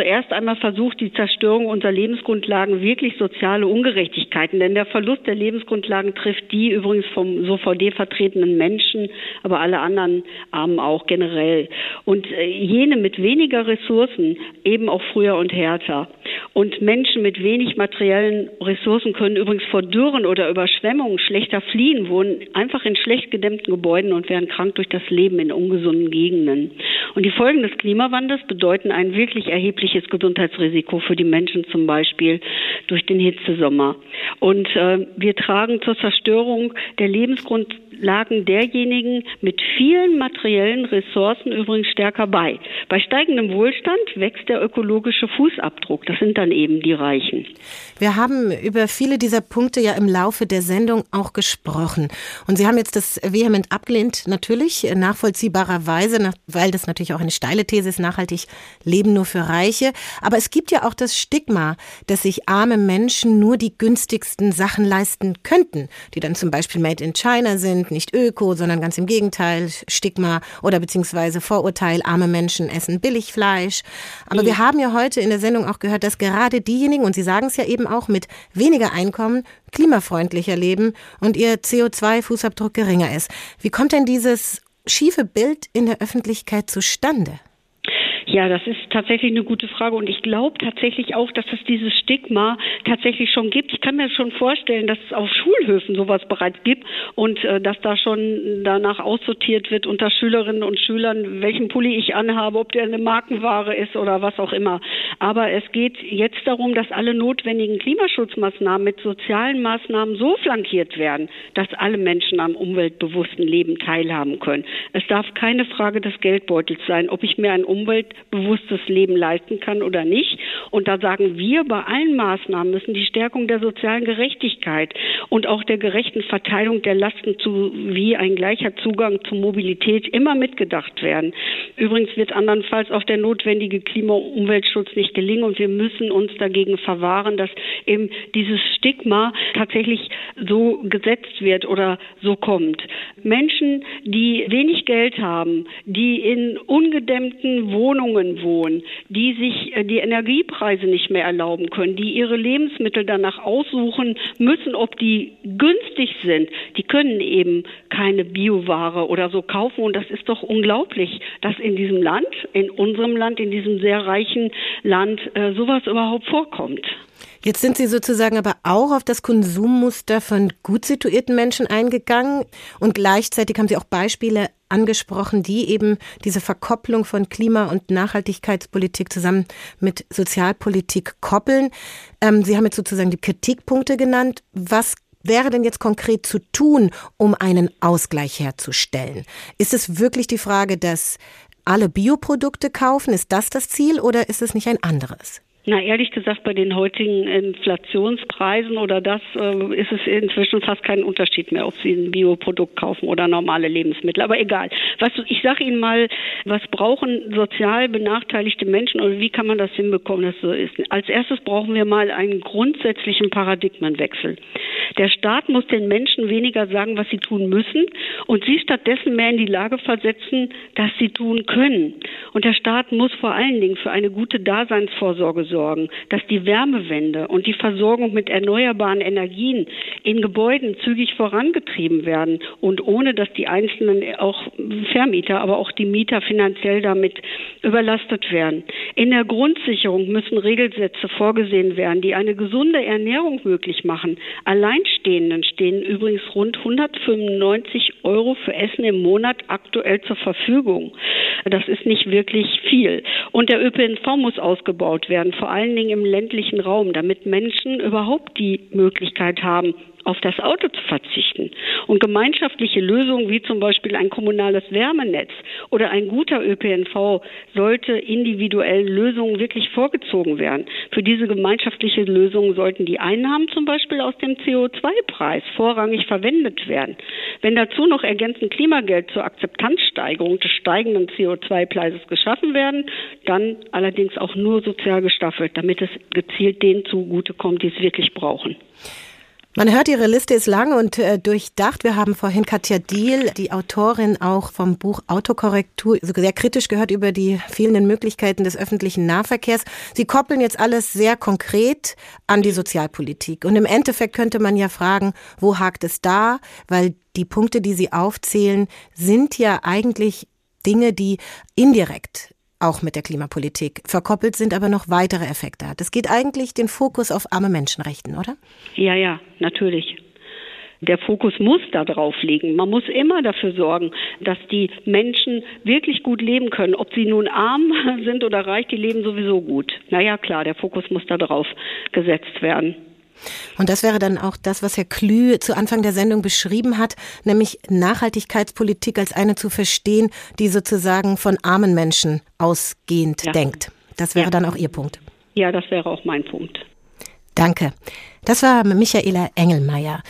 zuerst einmal versucht die Zerstörung unserer Lebensgrundlagen wirklich soziale Ungerechtigkeiten, denn der Verlust der Lebensgrundlagen trifft die übrigens vom SOVD vertretenen Menschen, aber alle anderen Armen auch generell. Und äh, jene mit weniger Ressourcen eben auch früher und härter. Und Menschen mit wenig materiellen Ressourcen können übrigens vor Dürren oder Überschwemmungen schlechter fliehen, wohnen einfach in schlecht gedämmten Gebäuden und werden krank durch das Leben in ungesunden Gegenden. Und die Folgen des Klimawandels bedeuten ein wirklich erhebliches Gesundheitsrisiko für die Menschen, zum Beispiel durch den Hitzesommer. Und äh, wir tragen zur Zerstörung der Lebensgrundlagen derjenigen mit vielen materiellen Ressourcen übrigens stärker bei. Bei steigendem Wohlstand wächst der ökologische Fußabdruck. Das sind dann eben die Reichen. Wir haben über viele dieser Punkte ja im Laufe der Sendung auch gesprochen. Und Sie haben jetzt das vehement abgelehnt, natürlich, nachvollziehbarerweise, weil das natürlich auch eine steile These ist, nachhaltig leben nur für Reiche. Aber es gibt ja auch das Stigma, dass sich arme Menschen nur die günstigsten Sachen leisten könnten, die dann zum Beispiel made in China sind, nicht öko, sondern ganz im Gegenteil, Stigma oder beziehungsweise Vorurteil, arme Menschen essen Billigfleisch. Aber mhm. wir haben ja heute in der Sendung auch gehört, dass gerade diejenigen, und Sie sagen es ja eben auch, mit weniger Einkommen klimafreundlicher leben und ihr CO2-Fußabdruck geringer ist. Wie kommt denn dieses schiefe Bild in der Öffentlichkeit zustande? Ja, das ist tatsächlich eine gute Frage und ich glaube tatsächlich auch, dass es dieses Stigma tatsächlich schon gibt. Ich kann mir schon vorstellen, dass es auf Schulhöfen sowas bereits gibt und äh, dass da schon danach aussortiert wird unter Schülerinnen und Schülern, welchen Pulli ich anhabe, ob der eine Markenware ist oder was auch immer. Aber es geht jetzt darum, dass alle notwendigen Klimaschutzmaßnahmen mit sozialen Maßnahmen so flankiert werden, dass alle Menschen am umweltbewussten Leben teilhaben können. Es darf keine Frage des Geldbeutels sein, ob ich mir ein Umwelt bewusstes Leben leisten kann oder nicht. Und da sagen wir, bei allen Maßnahmen müssen die Stärkung der sozialen Gerechtigkeit und auch der gerechten Verteilung der Lasten zu, wie ein gleicher Zugang zu Mobilität immer mitgedacht werden. Übrigens wird andernfalls auch der notwendige Klima- und Umweltschutz nicht gelingen und wir müssen uns dagegen verwahren, dass eben dieses Stigma tatsächlich so gesetzt wird oder so kommt. Menschen, die wenig Geld haben, die in ungedämmten Wohnungen Wohnungen wohnen, die sich äh, die Energiepreise nicht mehr erlauben können, die ihre Lebensmittel danach aussuchen müssen, ob die günstig sind, die können eben keine Bioware oder so kaufen. Und das ist doch unglaublich, dass in diesem Land, in unserem Land, in diesem sehr reichen Land, äh, sowas überhaupt vorkommt. Jetzt sind Sie sozusagen aber auch auf das Konsummuster von gut situierten Menschen eingegangen und gleichzeitig haben Sie auch Beispiele angesprochen, die eben diese Verkopplung von Klima- und Nachhaltigkeitspolitik zusammen mit Sozialpolitik koppeln. Ähm, Sie haben jetzt sozusagen die Kritikpunkte genannt. Was wäre denn jetzt konkret zu tun, um einen Ausgleich herzustellen? Ist es wirklich die Frage, dass alle Bioprodukte kaufen? Ist das das Ziel oder ist es nicht ein anderes? Na, ehrlich gesagt, bei den heutigen Inflationspreisen oder das äh, ist es inzwischen fast kein Unterschied mehr, ob Sie ein Bioprodukt kaufen oder normale Lebensmittel. Aber egal. Was, ich sage Ihnen mal, was brauchen sozial benachteiligte Menschen oder wie kann man das hinbekommen, dass so ist? Als erstes brauchen wir mal einen grundsätzlichen Paradigmenwechsel. Der Staat muss den Menschen weniger sagen, was sie tun müssen und sie stattdessen mehr in die Lage versetzen, dass sie tun können. Und der Staat muss vor allen Dingen für eine gute Daseinsvorsorge sorgen, dass die Wärmewende und die Versorgung mit erneuerbaren Energien in Gebäuden zügig vorangetrieben werden und ohne dass die einzelnen auch Vermieter, aber auch die Mieter finanziell damit überlastet werden. In der Grundsicherung müssen Regelsätze vorgesehen werden, die eine gesunde Ernährung möglich machen. Alleinstehenden stehen übrigens rund 195 Euro für Essen im Monat aktuell zur Verfügung. Das ist nicht wirklich viel. Und der ÖPNV muss ausgebaut werden vor allen Dingen im ländlichen Raum, damit Menschen überhaupt die Möglichkeit haben, auf das Auto zu verzichten. Und gemeinschaftliche Lösungen wie zum Beispiel ein kommunales Wärmenetz oder ein guter ÖPNV sollte individuellen Lösungen wirklich vorgezogen werden. Für diese gemeinschaftliche Lösung sollten die Einnahmen zum Beispiel aus dem CO2-Preis vorrangig verwendet werden. Wenn dazu noch ergänzend Klimageld zur Akzeptanzsteigerung des steigenden CO2-Preises geschaffen werden, dann allerdings auch nur sozial gestaffelt, damit es gezielt denen zugutekommt, die es wirklich brauchen. Man hört, Ihre Liste ist lang und äh, durchdacht. Wir haben vorhin Katja Diel, die Autorin auch vom Buch Autokorrektur, sehr kritisch gehört über die fehlenden Möglichkeiten des öffentlichen Nahverkehrs. Sie koppeln jetzt alles sehr konkret an die Sozialpolitik. Und im Endeffekt könnte man ja fragen, wo hakt es da? Weil die Punkte, die Sie aufzählen, sind ja eigentlich Dinge, die indirekt auch mit der Klimapolitik verkoppelt sind, aber noch weitere Effekte. Es geht eigentlich den Fokus auf arme Menschenrechten, oder? Ja, ja, natürlich. Der Fokus muss da drauf liegen. Man muss immer dafür sorgen, dass die Menschen wirklich gut leben können. Ob sie nun arm sind oder reich, die leben sowieso gut. Naja, klar, der Fokus muss da drauf gesetzt werden. Und das wäre dann auch das, was Herr Klü zu Anfang der Sendung beschrieben hat, nämlich Nachhaltigkeitspolitik als eine zu verstehen, die sozusagen von armen Menschen ausgehend ja. denkt. Das wäre ja. dann auch Ihr Punkt. Ja, das wäre auch mein Punkt. Danke. Das war Michaela Engelmeier.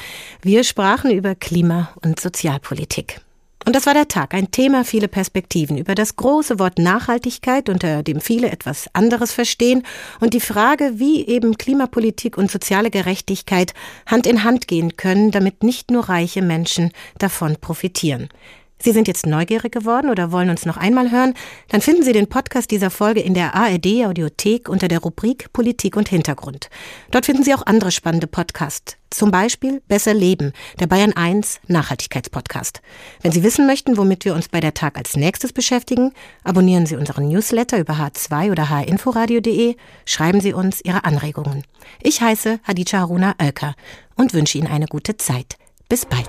Wir sprachen über Klima- und Sozialpolitik. Und das war der Tag, ein Thema, viele Perspektiven. Über das große Wort Nachhaltigkeit, unter dem viele etwas anderes verstehen, und die Frage, wie eben Klimapolitik und soziale Gerechtigkeit Hand in Hand gehen können, damit nicht nur reiche Menschen davon profitieren. Sie sind jetzt neugierig geworden oder wollen uns noch einmal hören? Dann finden Sie den Podcast dieser Folge in der ARD Audiothek unter der Rubrik Politik und Hintergrund. Dort finden Sie auch andere spannende Podcasts. Zum Beispiel Besser Leben, der Bayern 1 Nachhaltigkeitspodcast. Wenn Sie wissen möchten, womit wir uns bei der Tag als nächstes beschäftigen, abonnieren Sie unseren Newsletter über h2 oder hinforadio.de, schreiben Sie uns Ihre Anregungen. Ich heiße Hadija Haruna Oelker und wünsche Ihnen eine gute Zeit. Bis bald.